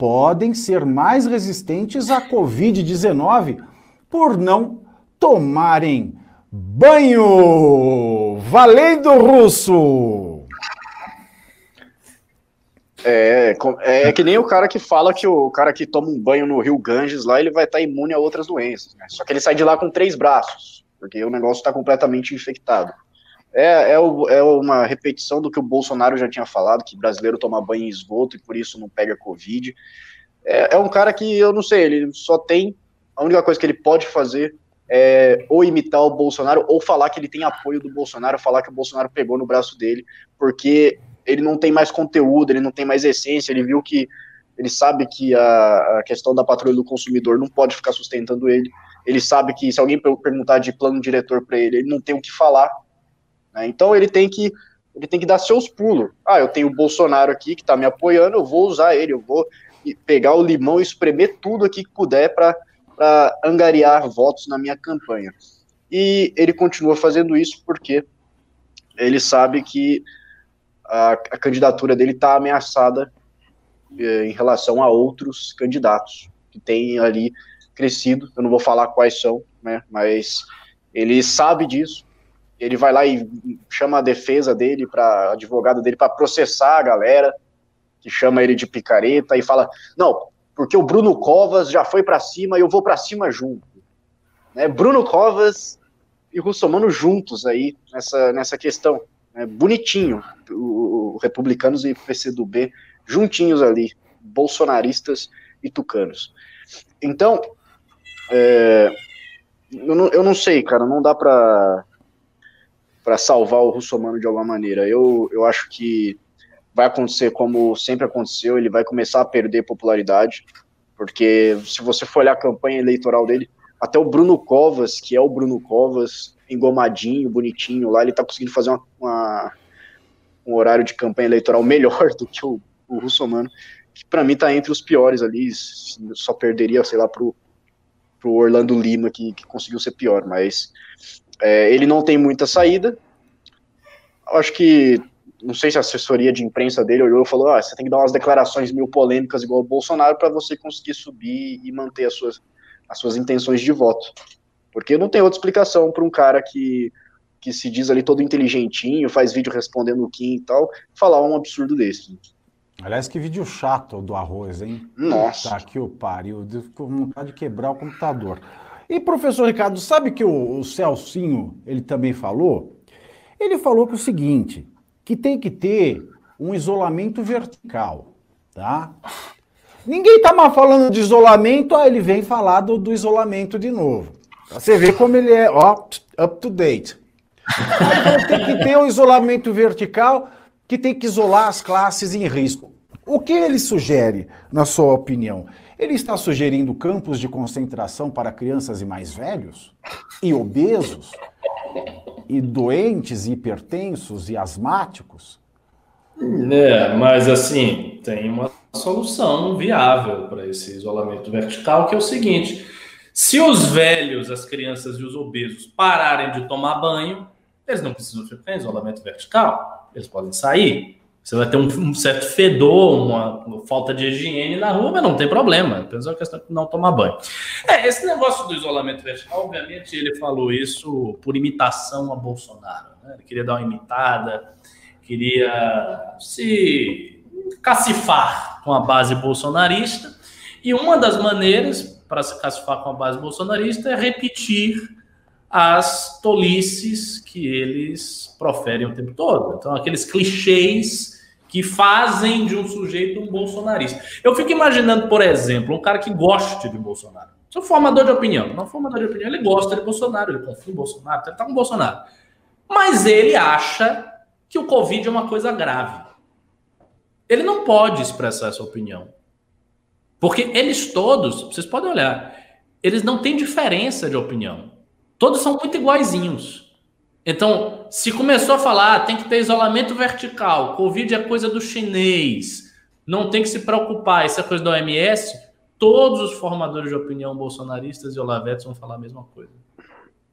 podem ser mais resistentes à Covid-19 por não tomarem banho. Valendo, Russo! É, é que nem o cara que fala que o cara que toma um banho no Rio Ganges lá, ele vai estar tá imune a outras doenças. Né? Só que ele sai de lá com três braços, porque o negócio está completamente infectado. É, é, o, é, uma repetição do que o Bolsonaro já tinha falado, que brasileiro toma banho em esgoto e por isso não pega Covid. É, é um cara que, eu não sei, ele só tem. A única coisa que ele pode fazer é ou imitar o Bolsonaro ou falar que ele tem apoio do Bolsonaro, falar que o Bolsonaro pegou no braço dele, porque ele não tem mais conteúdo, ele não tem mais essência, ele viu que ele sabe que a, a questão da patrulha do consumidor não pode ficar sustentando ele, ele sabe que se alguém perguntar de plano diretor para ele, ele não tem o que falar, né? então ele tem que ele tem que dar seus pulos. Ah, eu tenho o Bolsonaro aqui que está me apoiando, eu vou usar ele, eu vou pegar o limão e espremer tudo aqui que puder para angariar votos na minha campanha. E ele continua fazendo isso porque ele sabe que a, a candidatura dele está ameaçada é, em relação a outros candidatos que têm ali crescido. Eu não vou falar quais são, né, mas ele sabe disso ele vai lá e chama a defesa dele, para advogado dele, para processar a galera que chama ele de picareta e fala: não, porque o Bruno Covas já foi para cima e eu vou para cima junto. Né? Bruno Covas e Russomano juntos aí nessa, nessa questão. Né? Bonitinho, o, o, republicanos e PCdoB juntinhos ali, bolsonaristas e tucanos. Então, é, eu, não, eu não sei, cara, não dá para para salvar o Russomano de alguma maneira. Eu, eu acho que vai acontecer como sempre aconteceu, ele vai começar a perder popularidade, porque se você for olhar a campanha eleitoral dele, até o Bruno Covas, que é o Bruno Covas, engomadinho, bonitinho lá, ele tá conseguindo fazer uma, uma um horário de campanha eleitoral melhor do que o, o Russomano, que para mim tá entre os piores ali, só perderia, sei lá, pro, Orlando Lima, que, que conseguiu ser pior, mas é, ele não tem muita saída, acho que não sei se a assessoria de imprensa dele olhou e falou: ah, você tem que dar umas declarações meio polêmicas igual o Bolsonaro para você conseguir subir e manter as suas, as suas intenções de voto. Porque não tem outra explicação para um cara que, que se diz ali todo inteligentinho, faz vídeo respondendo o Kim e tal, falar um absurdo desse. Aliás, que vídeo chato do arroz, hein? Nossa. Tá que o pariu, com vontade de quebrar o computador. E professor Ricardo, sabe que o, o Celcinho, ele também falou? Ele falou que o seguinte, que tem que ter um isolamento vertical, tá? Ninguém tá mais falando de isolamento, aí ele vem falar do, do isolamento de novo. Você vê como ele é, ó, up to date. Então tem que ter um isolamento vertical que tem que isolar as classes em risco. O que ele sugere, na sua opinião? Ele está sugerindo campos de concentração para crianças e mais velhos? E obesos? e doentes, hipertensos e asmáticos? É, mas assim, tem uma solução viável para esse isolamento vertical, que é o seguinte: se os velhos, as crianças e os obesos pararem de tomar banho, eles não precisam ficar em isolamento vertical, eles podem sair. Você vai ter um, certo fedor, uma, uma, falta de higiene na rua, mas não tem problema. Apenas é uma questão de não tomar banho. É, esse negócio do isolamento vertical, obviamente, ele falou isso por imitação a Bolsonaro. Né? Ele queria dar uma imitada, queria se cacifar com a base bolsonarista. E uma das maneiras para se cacifar com a base bolsonarista é repetir as tolices que eles proferem o tempo todo. Então, aqueles clichês que fazem de um sujeito um bolsonarista. Eu fico imaginando, por exemplo, um cara que goste de Bolsonaro. Sou formador de opinião. Não formador de opinião, ele gosta de Bolsonaro, ele confia em Bolsonaro, ele tá com Bolsonaro. Mas ele acha que o Covid é uma coisa grave. Ele não pode expressar essa opinião. Porque eles todos, vocês podem olhar, eles não têm diferença de opinião. Todos são muito iguaizinhos. Então, se começou a falar, ah, tem que ter isolamento vertical, Covid é coisa do chinês, não tem que se preocupar, isso é coisa da OMS, todos os formadores de opinião bolsonaristas e Olavetes vão falar a mesma coisa.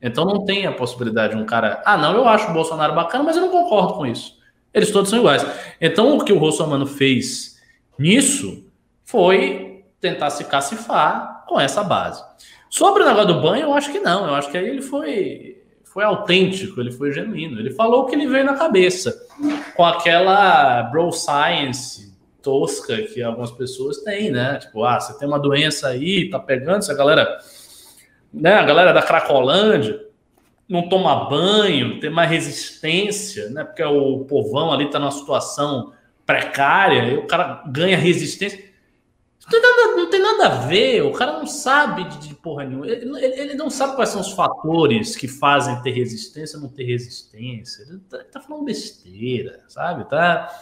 Então não tem a possibilidade de um cara, ah, não, eu acho o Bolsonaro bacana, mas eu não concordo com isso. Eles todos são iguais. Então o que o Russomano fez nisso foi tentar se cacifar com essa base. Sobre o negócio do banho, eu acho que não. Eu acho que aí ele foi foi autêntico, ele foi genuíno. Ele falou o que lhe veio na cabeça, com aquela bro science tosca que algumas pessoas têm, né? Tipo, ah, você tem uma doença aí, tá pegando, essa galera, né? A galera da Cracolândia não toma banho, tem mais resistência, né? Porque o povão ali tá numa situação precária, e o cara ganha resistência. Não tem, nada, não tem nada a ver, o cara não sabe de, de porra nenhuma. Ele, ele, ele, não sabe quais são os fatores que fazem ter resistência ou não ter resistência. Ele tá, tá, falando besteira, sabe? Tá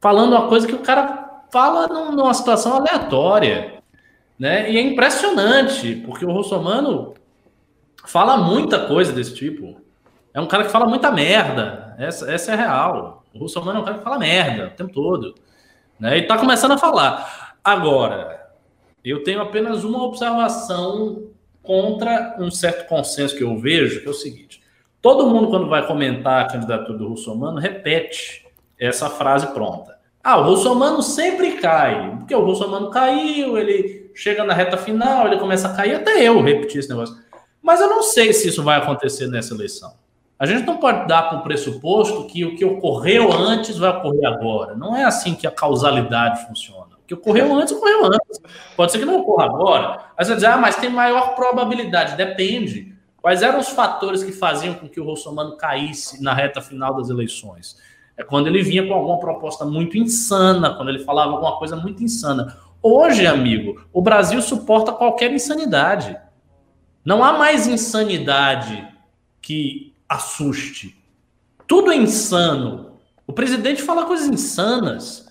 falando uma coisa que o cara fala numa situação aleatória. Né? E é impressionante, porque o Russomano fala muita coisa desse tipo. É um cara que fala muita merda. Essa, essa é real. O Russomano é um cara que fala merda o tempo todo. Né? E tá começando a falar. Agora, eu tenho apenas uma observação contra um certo consenso que eu vejo, que é o seguinte: todo mundo, quando vai comentar a candidatura do Russomano, repete essa frase pronta. Ah, o Russomano sempre cai, porque o Russomano caiu, ele chega na reta final, ele começa a cair, até eu repetir esse negócio. Mas eu não sei se isso vai acontecer nessa eleição. A gente não pode dar para o pressuposto que o que ocorreu antes vai ocorrer agora. Não é assim que a causalidade funciona. Que ocorreu antes, ocorreu antes. Pode ser que não ocorra agora. Aí você dizer, ah, mas tem maior probabilidade. Depende. Quais eram os fatores que faziam com que o Russomano caísse na reta final das eleições? É quando ele vinha com alguma proposta muito insana, quando ele falava alguma coisa muito insana. Hoje, amigo, o Brasil suporta qualquer insanidade. Não há mais insanidade que assuste. Tudo é insano. O presidente fala coisas insanas.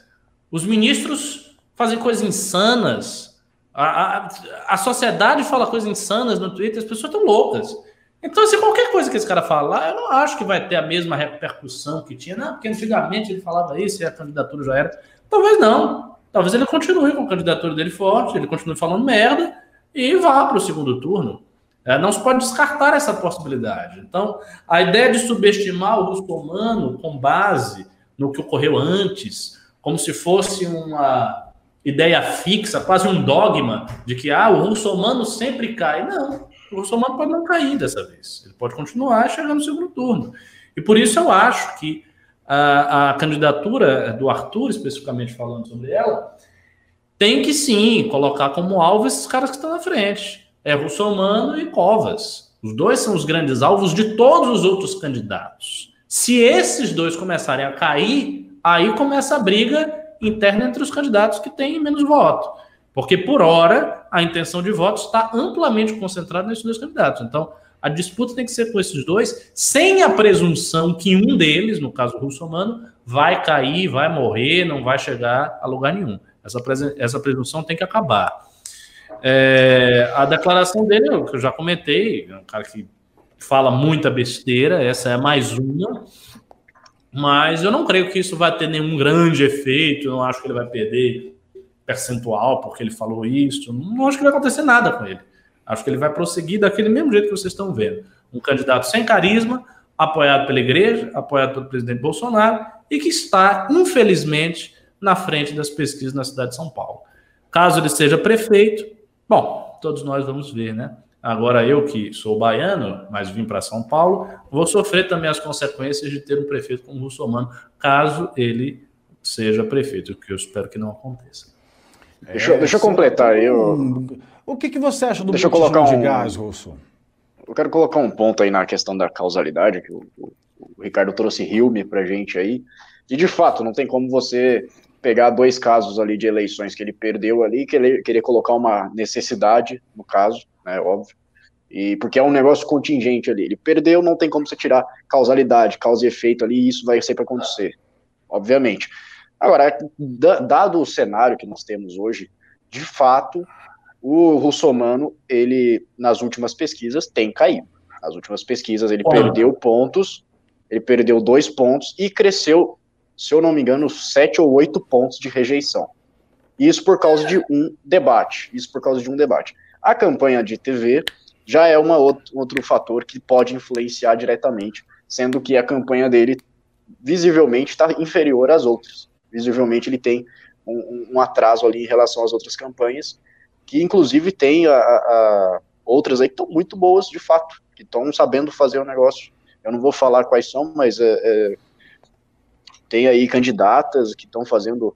Os ministros fazem coisas insanas. A, a, a sociedade fala coisas insanas no Twitter. As pessoas estão loucas. Então, se qualquer coisa que esse cara falar, eu não acho que vai ter a mesma repercussão que tinha. Não, porque antigamente ele falava isso e a candidatura já era. Talvez não. Talvez ele continue com a candidatura dele forte, ele continue falando merda e vá para o segundo turno. É, não se pode descartar essa possibilidade. Então, a ideia de subestimar o russomano com base no que ocorreu antes, como se fosse uma ideia fixa, quase um dogma, de que ah, o russomano sempre cai. Não, o russomano pode não cair dessa vez. Ele pode continuar chegar no segundo turno. E por isso eu acho que a, a candidatura do Arthur, especificamente falando sobre ela, tem que sim colocar como alvo esses caras que estão na frente. É Russomano e Covas. Os dois são os grandes alvos de todos os outros candidatos. Se esses dois começarem a cair, aí começa a briga interna entre os candidatos que têm menos voto. Porque, por hora, a intenção de voto está amplamente concentrada nesses dois candidatos. Então, a disputa tem que ser com esses dois, sem a presunção que um deles, no caso o russomano, vai cair, vai morrer, não vai chegar a lugar nenhum. Essa, essa presunção tem que acabar. É, a declaração dele, que eu já comentei, é um cara que fala muita besteira, essa é mais uma, mas eu não creio que isso vai ter nenhum grande efeito, eu não acho que ele vai perder percentual porque ele falou isso, não acho que vai acontecer nada com ele. Acho que ele vai prosseguir daquele mesmo jeito que vocês estão vendo. Um candidato sem carisma, apoiado pela igreja, apoiado pelo presidente Bolsonaro e que está, infelizmente, na frente das pesquisas na cidade de São Paulo. Caso ele seja prefeito, bom, todos nós vamos ver, né? Agora eu que sou baiano, mas vim para São Paulo, vou sofrer também as consequências de ter um prefeito como russomano, caso ele seja prefeito, o que eu espero que não aconteça. Deixa, é, deixa eu completar aí. Eu... O que, que você acha do Deixa eu colocar um, de gás, Russo? Eu quero colocar um ponto aí na questão da causalidade, que o, o, o Ricardo trouxe Hilme pra gente aí. E de fato, não tem como você pegar dois casos ali de eleições que ele perdeu ali, que ele querer colocar uma necessidade, no caso, né, óbvio, e porque é um negócio contingente ali. Ele perdeu, não tem como você tirar causalidade, causa e efeito ali, e isso vai sempre acontecer, obviamente. Agora, dado o cenário que nós temos hoje, de fato, o russomano, ele, nas últimas pesquisas, tem caído. Nas últimas pesquisas, ele perdeu pontos, ele perdeu dois pontos e cresceu, se eu não me engano, sete ou oito pontos de rejeição. Isso por causa de um debate. Isso por causa de um debate. A campanha de TV já é uma outro, outro fator que pode influenciar diretamente, sendo que a campanha dele visivelmente está inferior às outras. Visivelmente ele tem um, um atraso ali em relação às outras campanhas que inclusive tem a, a outras aí que estão muito boas de fato, que estão sabendo fazer o negócio. Eu não vou falar quais são, mas é, é, tem aí candidatas que estão fazendo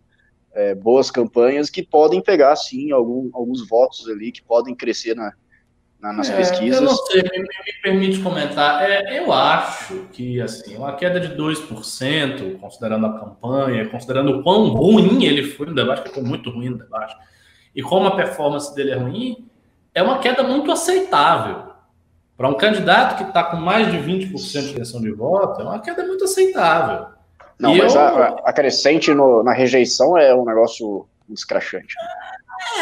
é, boas campanhas que podem pegar, sim, algum, alguns votos ali, que podem crescer na, na, nas é, pesquisas. Eu não sei, me, me permite comentar. É, eu acho que assim, uma queda de 2%, considerando a campanha, considerando o quão ruim ele foi no debate, que foi muito ruim no debate, e como a performance dele é ruim, é uma queda muito aceitável. Para um candidato que está com mais de 20% de intenção de voto, é uma queda muito aceitável. Não, e mas eu... a, a, crescente no, na rejeição é um negócio escrachante.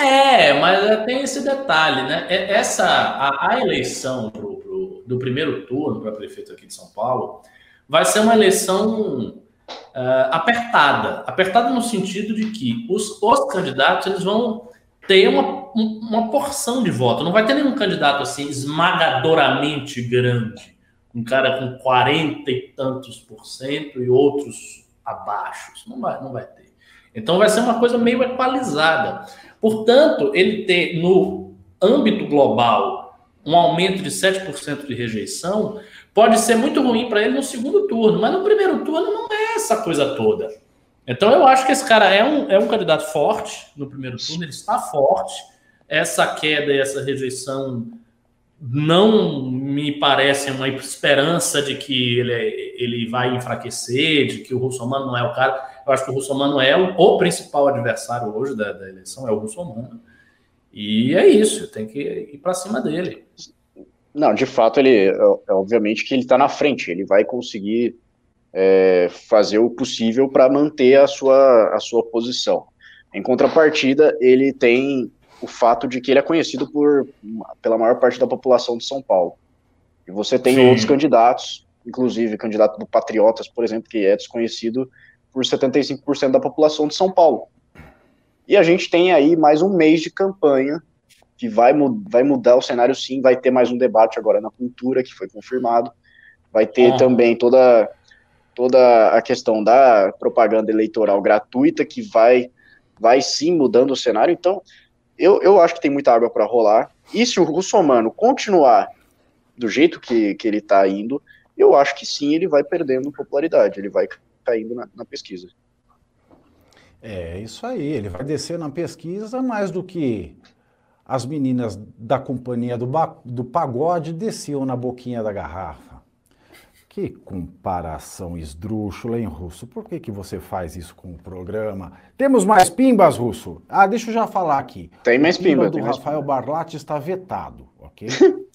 É, mas tem esse detalhe, né? Essa, a, a eleição pro, pro, do primeiro turno para prefeito aqui de São Paulo vai ser uma eleição uh, apertada. Apertada no sentido de que os, os candidatos eles vão ter uma, uma porção de voto. Não vai ter nenhum candidato assim esmagadoramente grande. Um cara com 40 e tantos por cento e outros abaixo. Não vai, não vai ter. Então vai ser uma coisa meio equalizada. Portanto, ele ter no âmbito global um aumento de 7% de rejeição pode ser muito ruim para ele no segundo turno, mas no primeiro turno não é essa coisa toda. Então eu acho que esse cara é um, é um candidato forte no primeiro turno, ele está forte. Essa queda e essa rejeição não me parece uma esperança de que ele, ele vai enfraquecer, de que o Russomano não é o cara. Eu acho que o Russomano é o, o principal adversário hoje da, da, eleição, é o Russomano. E é isso, tem que ir para cima dele. Não, de fato, ele é, é obviamente que ele está na frente, ele vai conseguir é, fazer o possível para manter a sua, a sua posição. Em contrapartida, ele tem o fato de que ele é conhecido por, pela maior parte da população de São Paulo. E você tem Sim. outros candidatos, inclusive candidato do Patriotas, por exemplo, que é desconhecido por 75% da população de São Paulo. E a gente tem aí mais um mês de campanha que vai, vai mudar o cenário sim, vai ter mais um debate agora na cultura, que foi confirmado, vai ter ah. também toda, toda a questão da propaganda eleitoral gratuita, que vai, vai sim mudando o cenário, então eu, eu acho que tem muita água para rolar, e se o Russomano continuar do jeito que, que ele está indo, eu acho que sim, ele vai perdendo popularidade, ele vai caindo na, na pesquisa. É isso aí, ele vai descer na pesquisa mais do que as meninas da companhia do, do pagode desciam na boquinha da garrafa. Que comparação esdrúxula, hein, Russo? Por que, que você faz isso com o programa? Temos mais pimbas, Russo? Ah, deixa eu já falar aqui. Tem mais pimba. O do Rafael Barlatti está vetado, ok?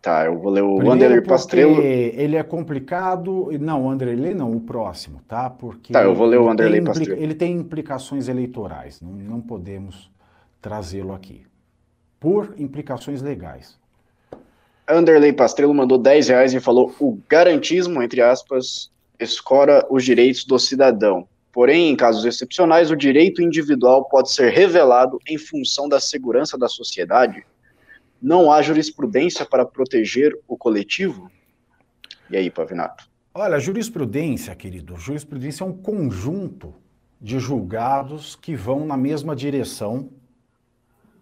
Tá, eu vou ler o Wanderlei Pastrello. Ele é complicado. Não, o Wanderlei não, o próximo, tá? Porque tá, eu vou ler o Wanderlei Pastrello. Ele tem implicações eleitorais, não, não podemos trazê-lo aqui, por implicações legais. Anderley Pastrello mandou 10 reais e falou: o garantismo, entre aspas, escora os direitos do cidadão. Porém, em casos excepcionais, o direito individual pode ser revelado em função da segurança da sociedade. Não há jurisprudência para proteger o coletivo? E aí, Pavinato? Olha, jurisprudência, querido, jurisprudência é um conjunto de julgados que vão na mesma direção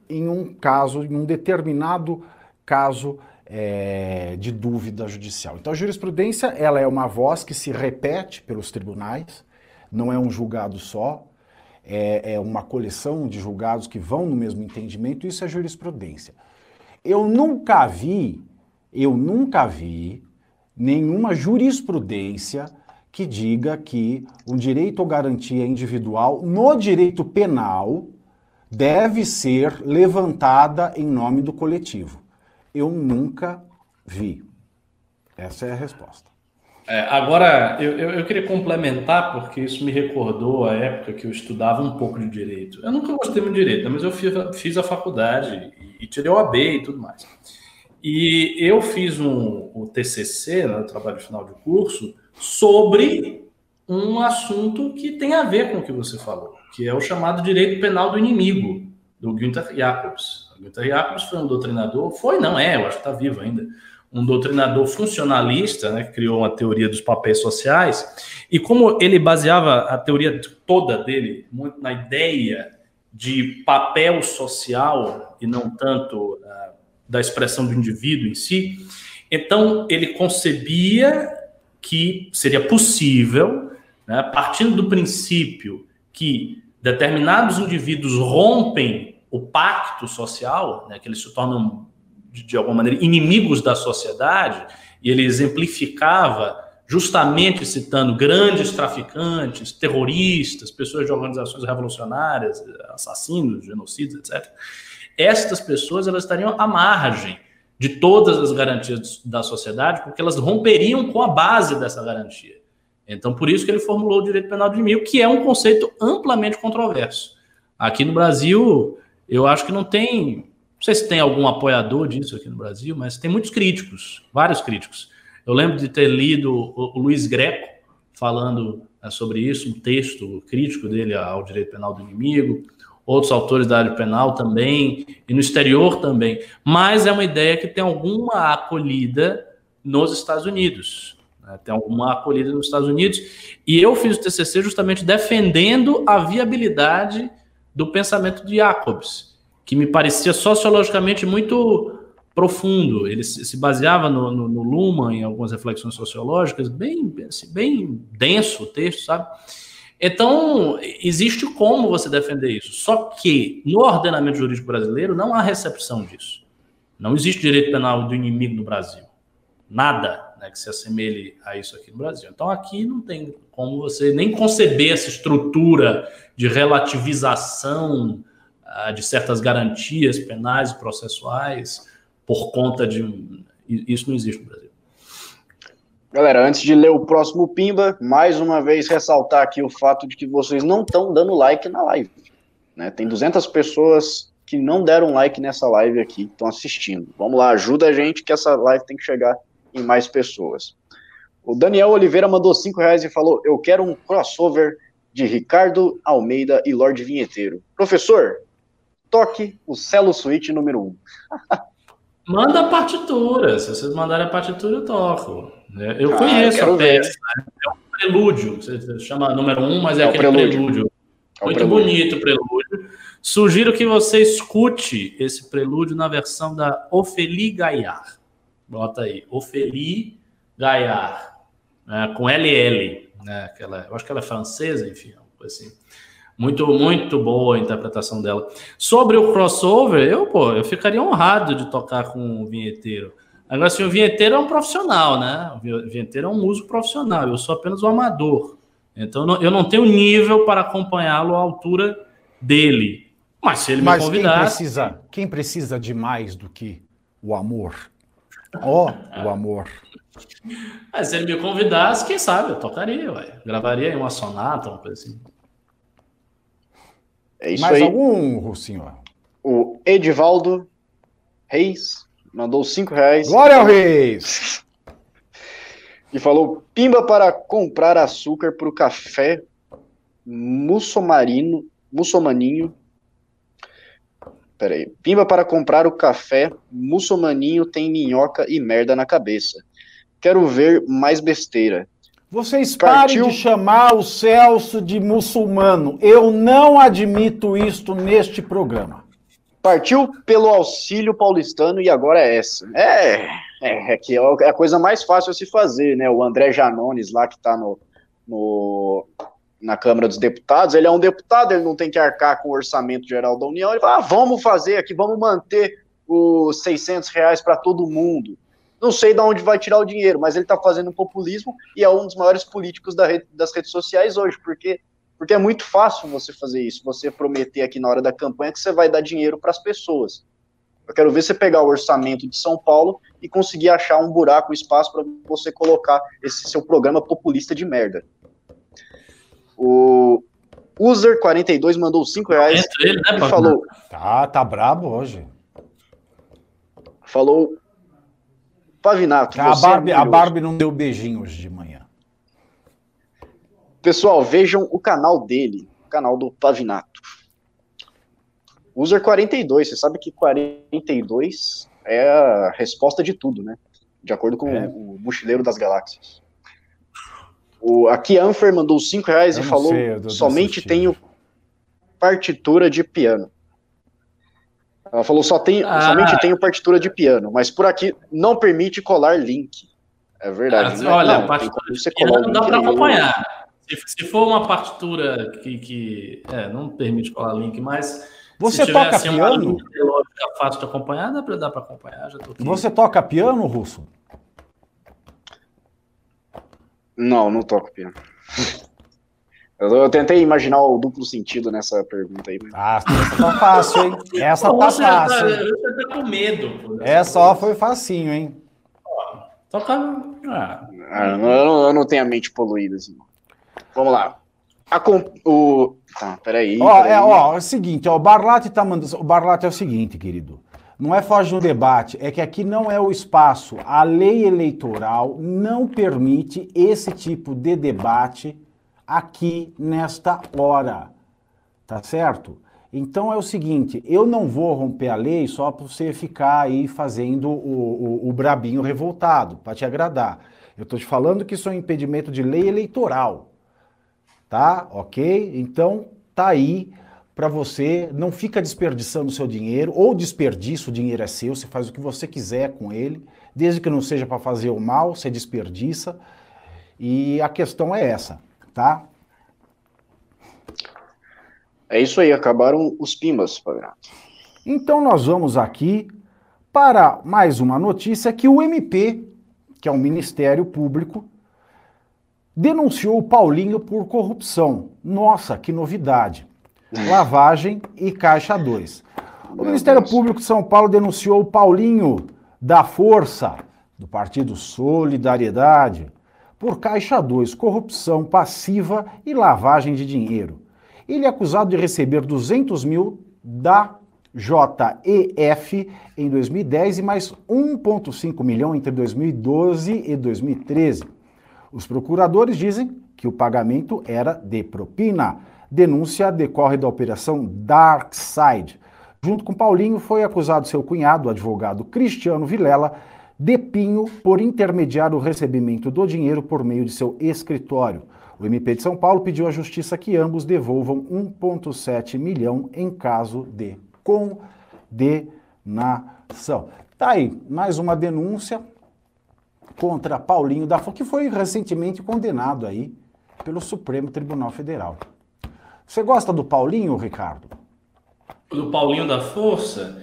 em um caso, em um determinado caso é, de dúvida judicial. Então a jurisprudência ela é uma voz que se repete pelos tribunais, não é um julgado só, é, é uma coleção de julgados que vão no mesmo entendimento, isso é jurisprudência. Eu nunca vi, eu nunca vi nenhuma jurisprudência que diga que um direito ou garantia individual no direito penal deve ser levantada em nome do coletivo. Eu nunca vi. Essa é a resposta. É, agora, eu, eu, eu, queria complementar, porque isso me recordou a época que eu estudava um pouco de direito. Eu nunca gostei muito de direito, mas eu fiz, fiz a faculdade e, e, tirei o AB e tudo mais. E eu fiz um, o TCC, né, o trabalho final de curso, sobre um assunto que tem a ver com o que você falou que é o chamado direito penal do inimigo, do Günther Jacobs. Günther Jacobs foi um doutrinador, foi, não é, eu acho que está vivo ainda, um doutrinador funcionalista, né, que criou uma teoria dos papéis sociais, e como ele baseava a teoria toda dele muito na ideia de papel social e não tanto uh, da expressão do indivíduo em si, então ele concebia que seria possível, né, partindo do princípio que determinados indivíduos rompem o pacto social, né, que eles se tornam, de, de alguma maneira, inimigos da sociedade, e ele exemplificava justamente citando grandes traficantes, terroristas, pessoas de organizações revolucionárias, assassinos, genocidas, etc. Estas pessoas elas estariam à margem de todas as garantias da sociedade, porque elas romperiam com a base dessa garantia. Então, por isso que ele formulou o direito penal do inimigo, que é um conceito amplamente controverso. Aqui no Brasil, eu acho que não tem. Não sei se tem algum apoiador disso aqui no Brasil, mas tem muitos críticos, vários críticos. Eu lembro de ter lido o, Luiz Greco falando né, sobre isso, um texto crítico dele ao direito penal do inimigo, outros autores da área penal também, e no exterior também. Mas é uma ideia que tem alguma acolhida nos Estados Unidos né, tem alguma acolhida nos Estados Unidos. E eu fiz o TCC justamente defendendo a viabilidade do pensamento de Jacobs, que me parecia sociologicamente muito profundo. Ele se baseava no, no, no Luhmann, em algumas reflexões sociológicas, bem, assim, bem denso o texto, sabe? Então, existe como você defender isso. Só que no ordenamento jurídico brasileiro não há recepção disso. Não existe direito penal do inimigo no Brasil. Nada né, que se assemelhe a isso aqui no Brasil. Então, aqui não tem como você nem conceber essa estrutura de relativização uh, de certas garantias penais e processuais por conta de. Isso não existe no Brasil. Galera, antes de ler o próximo Pimba, mais uma vez ressaltar aqui o fato de que vocês não estão dando like na live. Né? Tem 200 pessoas que não deram like nessa live aqui, estão assistindo. Vamos lá, ajuda a gente que essa live tem que chegar em mais pessoas. O Daniel Oliveira mandou 5 reais e falou: Eu quero um crossover de Ricardo Almeida e Lorde Vinheteiro. Professor, toque o Celo Suite número 1. Um. Manda a partitura. Se vocês mandarem a partitura, eu toco. É, eu ah, conheço eu a peça. Né? É um prelúdio. Você chama número um, mas é, é aquele prelúdio. prelúdio. É Muito prelúdio. bonito o prelúdio. Sugiro que você escute esse prelúdio na versão da Ophélie Gaillard. Bota aí. Ophélie Gaillard. Né? Com LL. Né? Aquela, eu acho que ela é francesa, enfim. Assim. Muito, muito boa a interpretação dela. Sobre o crossover, eu, pô, eu ficaria honrado de tocar com o vinheteiro. Agora, assim, o vinheteiro é um profissional, né? O vinheteiro é um músico profissional, eu sou apenas um amador. Então, eu não tenho nível para acompanhá-lo à altura dele. Mas se ele Mas me convidar. Quem precisa, quem precisa de mais do que o amor? Ó, oh, o amor. Mas se ele me convidasse, quem sabe, eu tocaria, ué. gravaria uma sonata, uma coisa assim. É isso Mais aí. algum, senhor? O Edivaldo Reis mandou cinco reais. Glória ao Reis! E falou: pimba para comprar açúcar para o café mussomarino, mussomaninho. Peraí. Pimba para comprar o café mussomaninho tem minhoca e merda na cabeça. Quero ver mais besteira. Vocês parem Partiu... de chamar o Celso de muçulmano. Eu não admito isto neste programa. Partiu pelo auxílio paulistano e agora é essa. É, é, é que é a coisa mais fácil a se fazer, né? O André Janones lá que está no, no, na Câmara dos Deputados, ele é um deputado, ele não tem que arcar com o orçamento geral da União. Ele fala, ah, vamos fazer aqui, vamos manter os 600 reais para todo mundo. Não sei de onde vai tirar o dinheiro, mas ele está fazendo populismo e é um dos maiores políticos da rede, das redes sociais hoje, porque, porque é muito fácil você fazer isso, você prometer aqui na hora da campanha que você vai dar dinheiro para as pessoas. Eu quero ver você pegar o orçamento de São Paulo e conseguir achar um buraco, um espaço para você colocar esse seu programa populista de merda. O User42 mandou 5 reais ele, né, e falou. Tá, tá brabo hoje. Falou Pavinato, a Barbie, é a Barbie não deu beijinho hoje de manhã. Pessoal, vejam o canal dele, o canal do Pavinato. User 42, você sabe que 42 é a resposta de tudo, né? De acordo com é. o Mochileiro das Galáxias. O, a Kianfer mandou 5 reais eu e falou: sei, somente tenho partitura de piano. Ela falou só tem, ah. somente tenho partitura de piano, mas por aqui não permite colar link. É verdade. Ah, olha, não, partitura de piano não dá para acompanhar. Se, se, for uma partitura que, que é, não permite colar link, mas você se toca assim, piano? Uma fácil de acompanhar, dá para acompanhar. Já Você toca piano, Russo? Não, não toco piano. Eu, eu, tentei imaginar o duplo sentido nessa pergunta aí. Mas... Ah, essa tá fácil, hein? Essa tá fácil. Você tá com medo. Essa ó foi facinho, hein? Toca. Ah. Ah, eu, não, eu, não, tenho a mente poluída assim. Vamos lá. A o... Tá, peraí. Ó, peraí. É, ó, é o seguinte, ó, o Barlat tá mandando. O Barlat é o seguinte, querido. Não é foge um debate, é que aqui não é o espaço. A lei eleitoral não permite esse tipo de debate aqui nesta hora. Tá certo? Então é o seguinte, eu não vou romper a lei só para você ficar aí fazendo o, o, o brabinho revoltado, para te agradar. Eu estou te falando que isso é um impedimento de lei eleitoral. Tá? Ok? Então tá aí para você, não fica desperdiçando o seu dinheiro, ou desperdiça, o dinheiro é seu, você faz o que você quiser com ele, desde que não seja para fazer o mal, você desperdiça. E a questão é essa, tá? É isso aí, acabaram os pimbas, Pavinato. Então nós vamos aqui para mais uma notícia que o MP, que é o Ministério Público, denunciou o Paulinho por corrupção. Nossa, que novidade. Lavagem e Caixa 2. O Ministério. Público de São Paulo denunciou o Paulinho da Força, do Partido Solidariedade, por Caixa 2, corrupção passiva e lavagem de dinheiro. Ele é acusado de receber 200 mil da JEF em 2010 e mais 1,5 milhão entre 2012 e 2013. Os procuradores dizem que o pagamento era de propina. Denúncia decorre da operação Dark Side. Junto com Paulinho, foi acusado seu cunhado, o advogado Cristiano Vilela, de Pinho, por intermediar o recebimento do dinheiro por meio de seu escritório. O MP de São Paulo pediu à Justiça que ambos devolvam 1,7 milhão em caso de condenação. Tá aí, mais uma denúncia contra Paulinho da que foi recentemente condenado aí pelo Supremo Tribunal Federal. Você gosta do Paulinho, Ricardo? Do Paulinho da Força?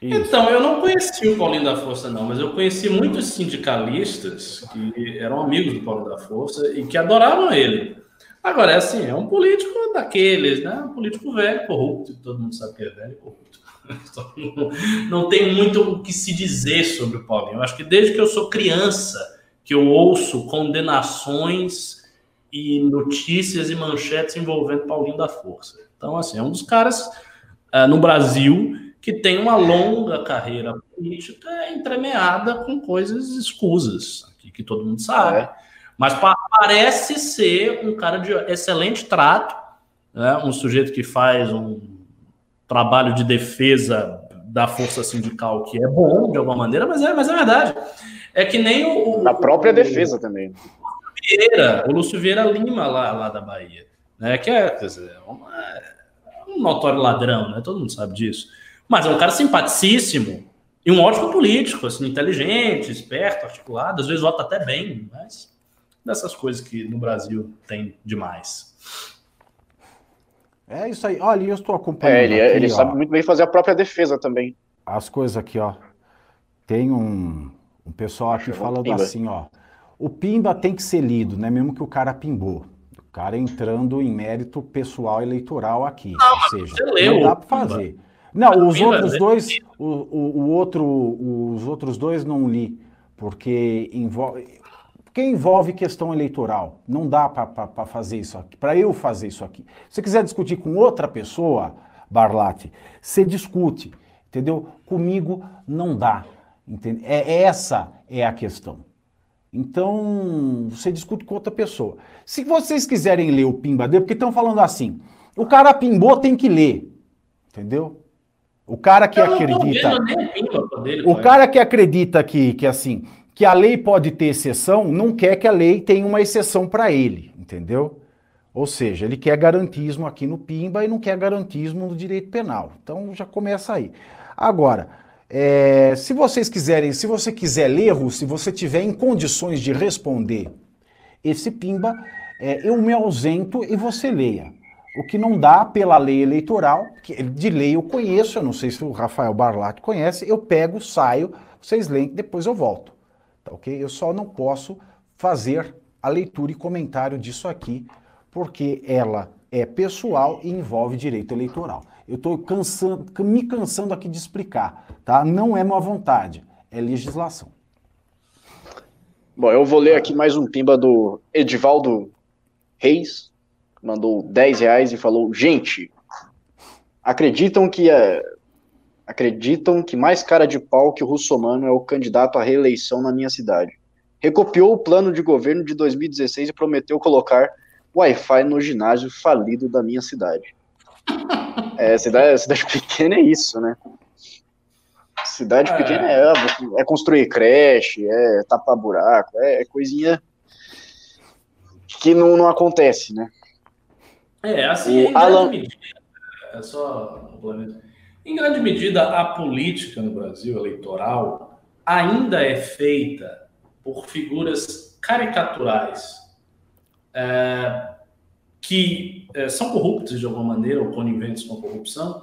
Isso. Então, eu não conheci o Paulinho da Força, não, mas eu conheci muitos sindicalistas que eram amigos do Paulinho da Força e que adoravam ele. Agora, é assim, é um político daqueles, né? Um político velho, corrupto, todo mundo sabe que é velho e corrupto. Não tem muito o que se dizer sobre o Paulinho. Eu acho que desde que eu sou criança, que eu ouço condenações e notícias e manchetes envolvendo Paulinho da Força. Então, assim, é um dos caras uh, no Brasil que tem uma longa carreira política entremeada com coisas escusas, que, que todo mundo sabe. É. Mas pa parece ser um cara de excelente trato, né? um sujeito que faz um trabalho de defesa da força sindical que é bom, de alguma maneira, mas é, mas é verdade. É que nem o. Na própria o, defesa também. O Vieira, o Lúcio Vieira Lima, lá, lá da Bahia, né? que é, quer dizer, uma, um notório ladrão, né? todo mundo sabe disso. Mas é um cara simpaticíssimo e um ótimo político, assim, inteligente, esperto, articulado, às vezes vota até bem, mas dessas coisas que no Brasil tem demais. É isso aí. Olha, eu estou acompanhando. É, ele, aqui, ele sabe muito bem fazer a própria defesa também. As coisas aqui, ó. Tem um, um pessoal aqui falando assim, ó. O Pimba tem que ser lido, né? Mesmo que o cara pimbou. O cara entrando em mérito pessoal eleitoral aqui. Não, Ou seja, não dá para fazer. Não, os outros né? dois, o, o, o, outro, os outros dois não li, porque envolve, porque envolve questão eleitoral. Não dá para fazer isso aqui, para eu fazer isso aqui. Se você quiser discutir com outra pessoa, Barlate, você discute, entendeu? Comigo não dá. Entende? É, essa é a questão. Então, você discute com outra pessoa. Se vocês quiserem ler o Pimba dele, porque estão falando assim, o cara pimbou, tem que ler. Entendeu? O cara que acredita. Dele, o cara que acredita que, que assim, que a lei pode ter exceção, não quer que a lei tenha uma exceção para ele, entendeu? Ou seja, ele quer garantismo aqui no PIMBA e não quer garantismo no direito penal. Então já começa aí. Agora, é, se vocês quiserem, se você quiser ler, se você tiver em condições de responder esse PIMBA, é, eu me ausento e você leia. O que não dá pela lei eleitoral, que de lei eu conheço, eu não sei se o Rafael Barlat conhece, eu pego, saio, vocês leem, depois eu volto. Tá ok? Eu só não posso fazer a leitura e comentário disso aqui, porque ela é pessoal e envolve direito eleitoral. Eu estou cansando, me cansando aqui de explicar, tá? Não é má vontade, é legislação. Bom, eu vou ler aqui mais um pimba do Edivaldo Reis, mandou 10 reais e falou: Gente, acreditam que é, acreditam que mais cara de pau que o Russomano é o candidato à reeleição na minha cidade. Recopiou o plano de governo de 2016 e prometeu colocar Wi-Fi no ginásio falido da minha cidade. É, cidade, cidade pequena é isso, né? Cidade é. pequena é, é construir creche, é tapar buraco, é, é coisinha que não, não acontece, né? É, assim, o Alan... é só um complemento. Em grande medida, a política no Brasil eleitoral ainda é feita por figuras caricaturais é, que é, são corruptas de alguma maneira ou coniventes com a corrupção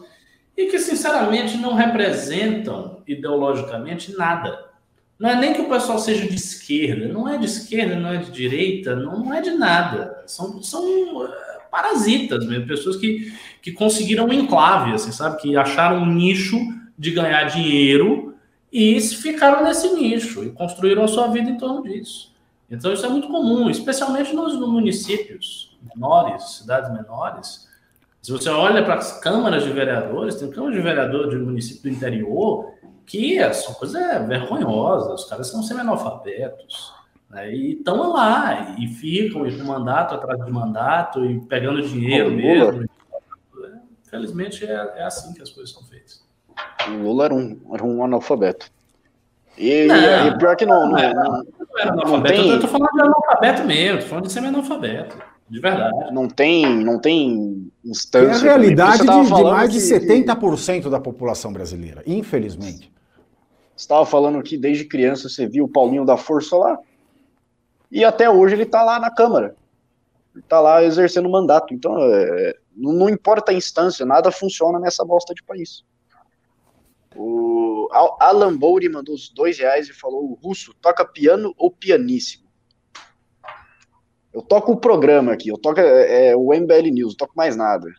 e que, sinceramente, não representam ideologicamente nada. Não é nem que o pessoal seja de esquerda, não é de esquerda, não é de direita, não, não é de nada. São, são é, parasitas mesmo, pessoas que, que conseguiram um enclave, assim, sabe? Que acharam um nicho de ganhar dinheiro e ficaram nesse nicho e construíram a sua vida em torno disso. Então isso é muito comum, especialmente nos, nos municípios menores, cidades menores. Se você olha para as câmaras de vereadores, tem câmaras de vereador de município do interior que são coisas vergonhosas, os caras são semi-analfabetos. Né? E estão lá, e ficam e com mandato atrás de mandato, e pegando dinheiro mesmo. Lula. Felizmente é, é, assim que as coisas são feitas. O Lula era um, era um analfabeto. E, não, e pior que não. Não, não, não, não, não tem... Eu tô falando de analfabeto mesmo, tô falando de semi-analfabeto. De verdade. Não tem, não tem instância. É a realidade de, de, mais de 70% da população brasileira, infelizmente. Você estava falando que desde criança você viu o Paulinho da Força lá? E até hoje ele está lá na Câmara. Ele está lá exercendo mandato. Então, é, não, não, importa a instância, nada funciona nessa bosta de país. O Alan Bouri mandou os dois reais e falou: o russo toca piano ou pianíssimo? Eu toco o programa aqui, eu toco é, é, o MBL News, eu toco mais nada.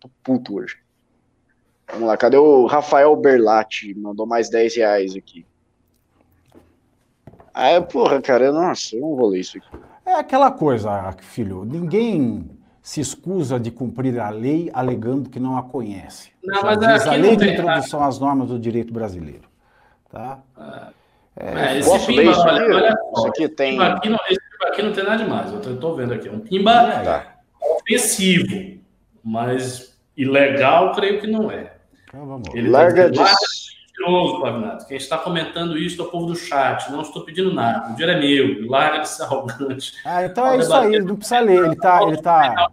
Tô puto hoje. Vamos lá, cadê o Rafael Berlatti? Mandou mais 10 reais aqui. Ah, é, porra, cara, nossa, eu não vou ler isso aqui. É aquela coisa, filho, ninguém se escusa de cumprir a lei alegando que não a conhece. Não, mas diz a lei de tem, introdução às normas do direito brasileiro. Tá? É, é, esse pimba, olha, aqui? olha só, isso aqui tem... Aqui não, esse aqui não tem nada demais, eu estou vendo aqui. É um pimba tá. ofensivo, mas ilegal, creio que não é. Então, vamos. Ele Larga de mentiroso, Pavinato. Quem está comentando isso é o povo do chat. Não estou pedindo nada. O dinheiro é meu. Larga de ser arrogante. Ah, então é isso aí. Não precisa ler. Ele está ele tá,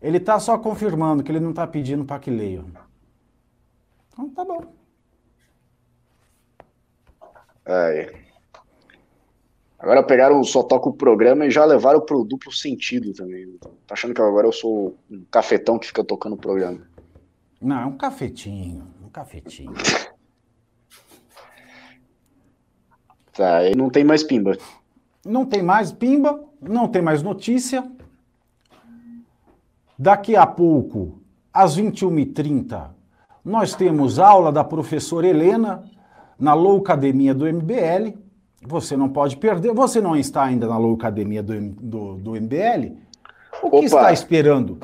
ele tá só confirmando que ele não está pedindo para que leiam. Então tá bom. Aí. Agora pegaram só toca o programa e já levaram para o duplo sentido também. Tá achando que agora eu sou um cafetão que fica tocando o programa? Não, é um cafetinho um cafetinho. Tá, e não tem mais pimba. Não tem mais pimba, não tem mais notícia. Daqui a pouco, às 21h30, nós temos aula da professora Helena na Loucademia do MBL. Você não pode perder. Você não está ainda na Loucademia do, do, do MBL? O Opa. que está esperando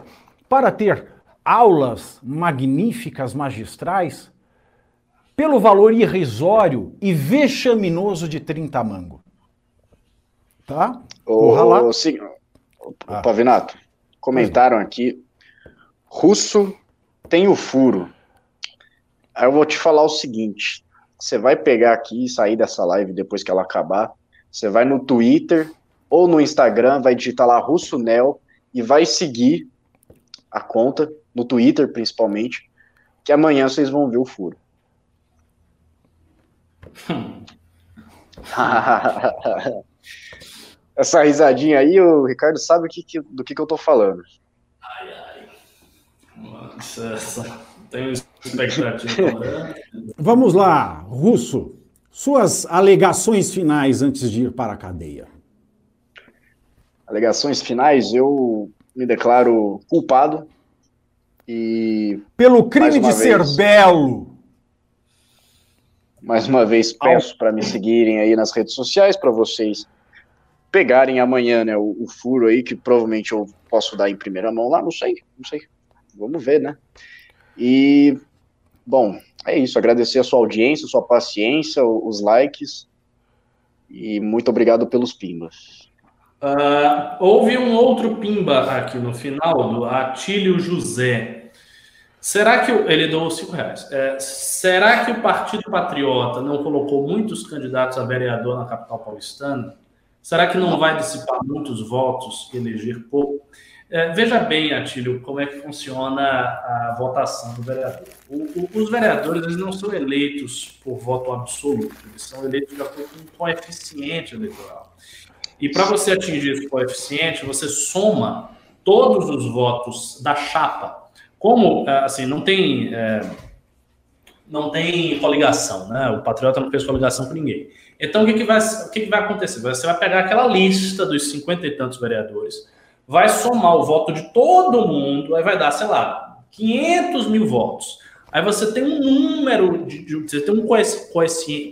para ter aulas magníficas, magistrais, pelo valor irrisório e vexaminoso de 30 mango. Tá? Corra lá. Sim. Ah. Pavinato, comentaram aqui, russo tem o furo. Aí eu vou te falar o seguinte, você vai pegar aqui e sair dessa live depois que ela acabar, você vai no Twitter ou no Instagram, vai digitar lá Russo Nel e vai seguir a conta no Twitter principalmente, que amanhã vocês vão ver o furo. Essa risadinha aí, o Ricardo sabe que, do que, que eu tô falando. Ai, ai. Nossa, tenho expectativa. Vamos lá, Russo. Suas alegações finais antes de ir para a cadeia. Alegações finais, eu me declaro culpado e. Pelo crime de vez, ser belo. Mais uma vez peço para me seguirem aí nas redes sociais, para vocês pegarem amanhã né, o, o, furo aí, que provavelmente eu posso dar em primeira mão lá, não sei, não sei. Vamos ver, né? E, bom, é isso. Agradecer a sua audiência, a sua paciência, os likes. E muito obrigado pelos pimbas. Uh, houve um outro pimba aqui no final, do Atílio José. Será que o, ele deu cinco reais? É, será que o Partido Patriota não colocou muitos candidatos a vereador na capital paulistana? Será que não vai dissipar muitos votos e eleger pouco? É, veja bem, Atílio, como é que funciona a votação do vereador. O, o, os vereadores eles não são eleitos por voto absoluto, eles são eleitos de acordo com um coeficiente eleitoral. E para você atingir esse coeficiente, você soma todos os votos da chapa. Como, é, assim, não tem, é, não tem coligação, né? O Patriota não fez coligação com ninguém. Então, o que, que, vai, o que, que vai acontecer? Você vai pegar aquela lista dos cinquenta e tantos vereadores, vai somar o voto de todo mundo, aí vai dar, sei lá, 500 mil votos. Aí você tem um número, de, de você tem um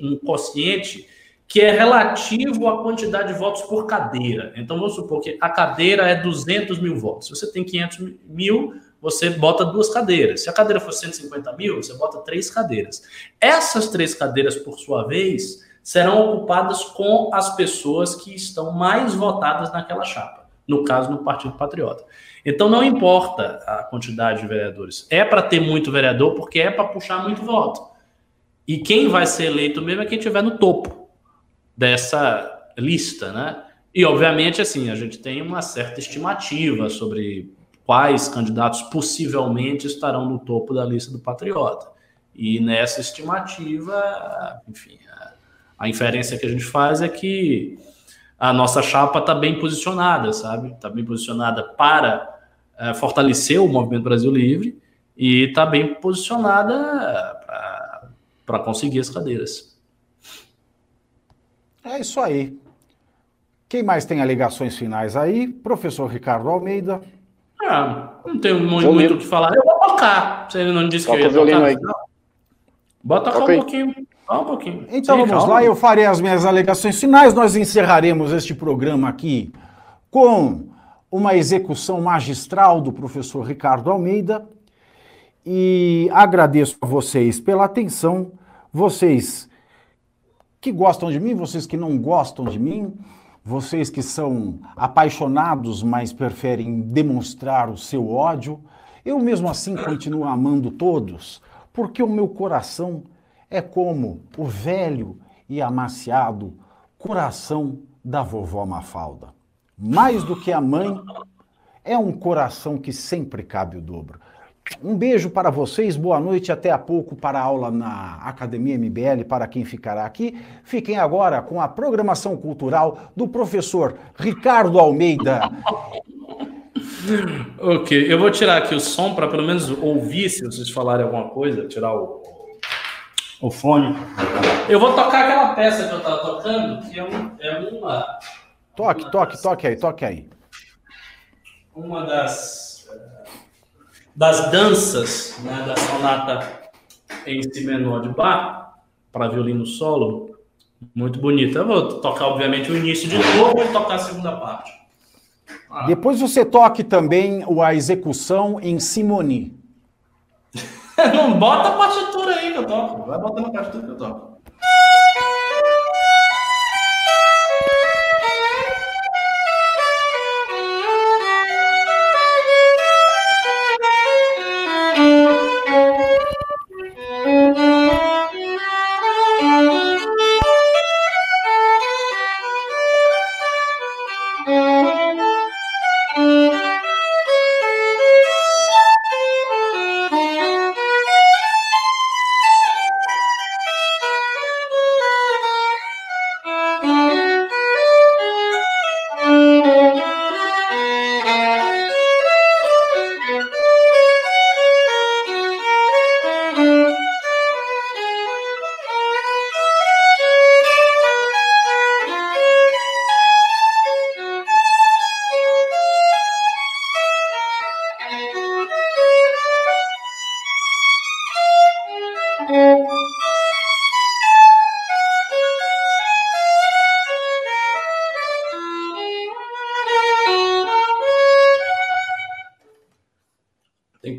um quociente que é relativo à quantidade de votos por cadeira. Então, vamos supor que a cadeira é 200 mil votos. Se você tem 500 mil, você bota duas cadeiras. Se a cadeira for 150 mil, você bota três cadeiras. Essas três cadeiras, por sua vez, serão ocupadas com as pessoas que estão mais votadas naquela chapa. No caso, no Partido Patriota. Então, não importa a quantidade de vereadores. É para ter muito vereador, porque é para puxar muito voto. E quem vai ser eleito mesmo é quem estiver no topo dessa lista, né? E, obviamente, assim, a gente tem uma certa estimativa sobre quais candidatos possivelmente estarão no topo da lista do Patriota. E nessa estimativa, enfim, a, a inferência que a gente faz é que a nossa chapa está bem posicionada, sabe? Está bem posicionada para é, fortalecer o Movimento Brasil Livre e está bem posicionada para conseguir as cadeiras. É isso aí. Quem mais tem alegações finais aí? Professor Ricardo Almeida. Ah, não tenho muito, muito o que falar. Eu vou tocar. Você não disse Toca que eu ia tocar. Aí. Bota tocar um pouquinho. Só um pouquinho. Então Sim, vamos calma. lá, eu farei as minhas alegações finais. Nós encerraremos este programa aqui com uma execução magistral do professor Ricardo Almeida. E agradeço a vocês pela atenção. Vocês que gostam de mim, vocês que não gostam de mim, vocês que são apaixonados, mas preferem demonstrar o seu ódio, eu mesmo assim continuo amando todos, porque o meu coração é como o velho e amaciado coração da vovó Mafalda. Mais do que a mãe, é um coração que sempre cabe o dobro. Um beijo para vocês, boa noite, até a pouco para a aula na Academia MBL, para quem ficará aqui. Fiquem agora com a programação cultural do professor Ricardo Almeida. ok, eu vou tirar aqui o som para pelo menos ouvir se vocês falarem alguma coisa, tirar o, o fone. Eu vou tocar aquela peça que eu estava tocando, que é, um, é uma. Toque, uma toque, das, toque aí, toque aí. Uma das das danças né, da sonata em si menor de Bach para violino solo, muito bonita. Eu vou tocar, obviamente, o início de novo e tocar a segunda parte. Ah. Depois você toque também a execução em Simoni. Não bota a partitura aí que eu toco. Vai botando a partitura que eu toco.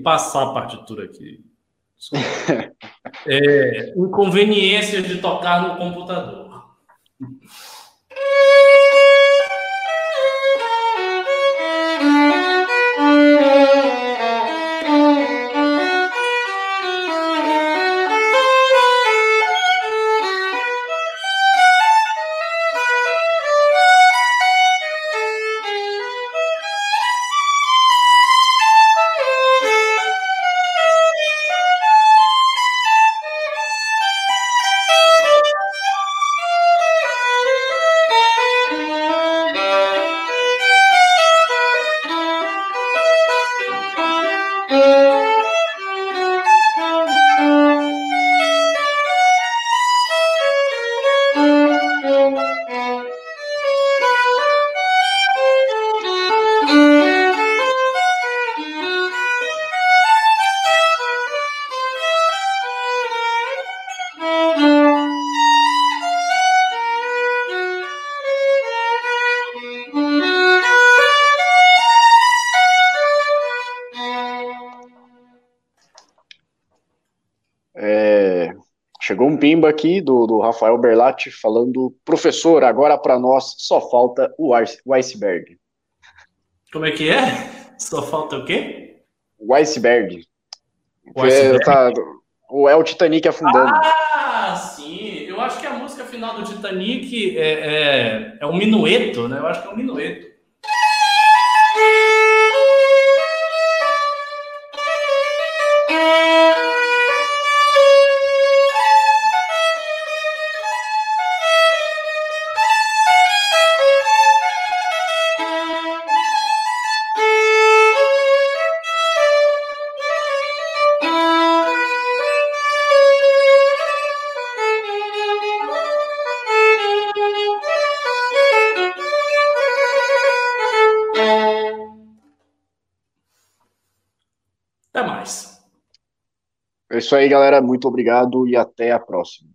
Passar a partitura aqui. É, inconveniências de tocar no computador. Um pimba aqui do, do Rafael Berlatti falando: professor, agora para nós só falta o, o iceberg. Como é que é? Só falta o quê? O iceberg. O, iceberg? Tá, o é o Titanic afundando. Ah, sim. Eu acho que a música final do Titanic é, é, é um minueto, né? Eu acho que é um minueto. Isso aí, galera. Muito obrigado e até a próxima.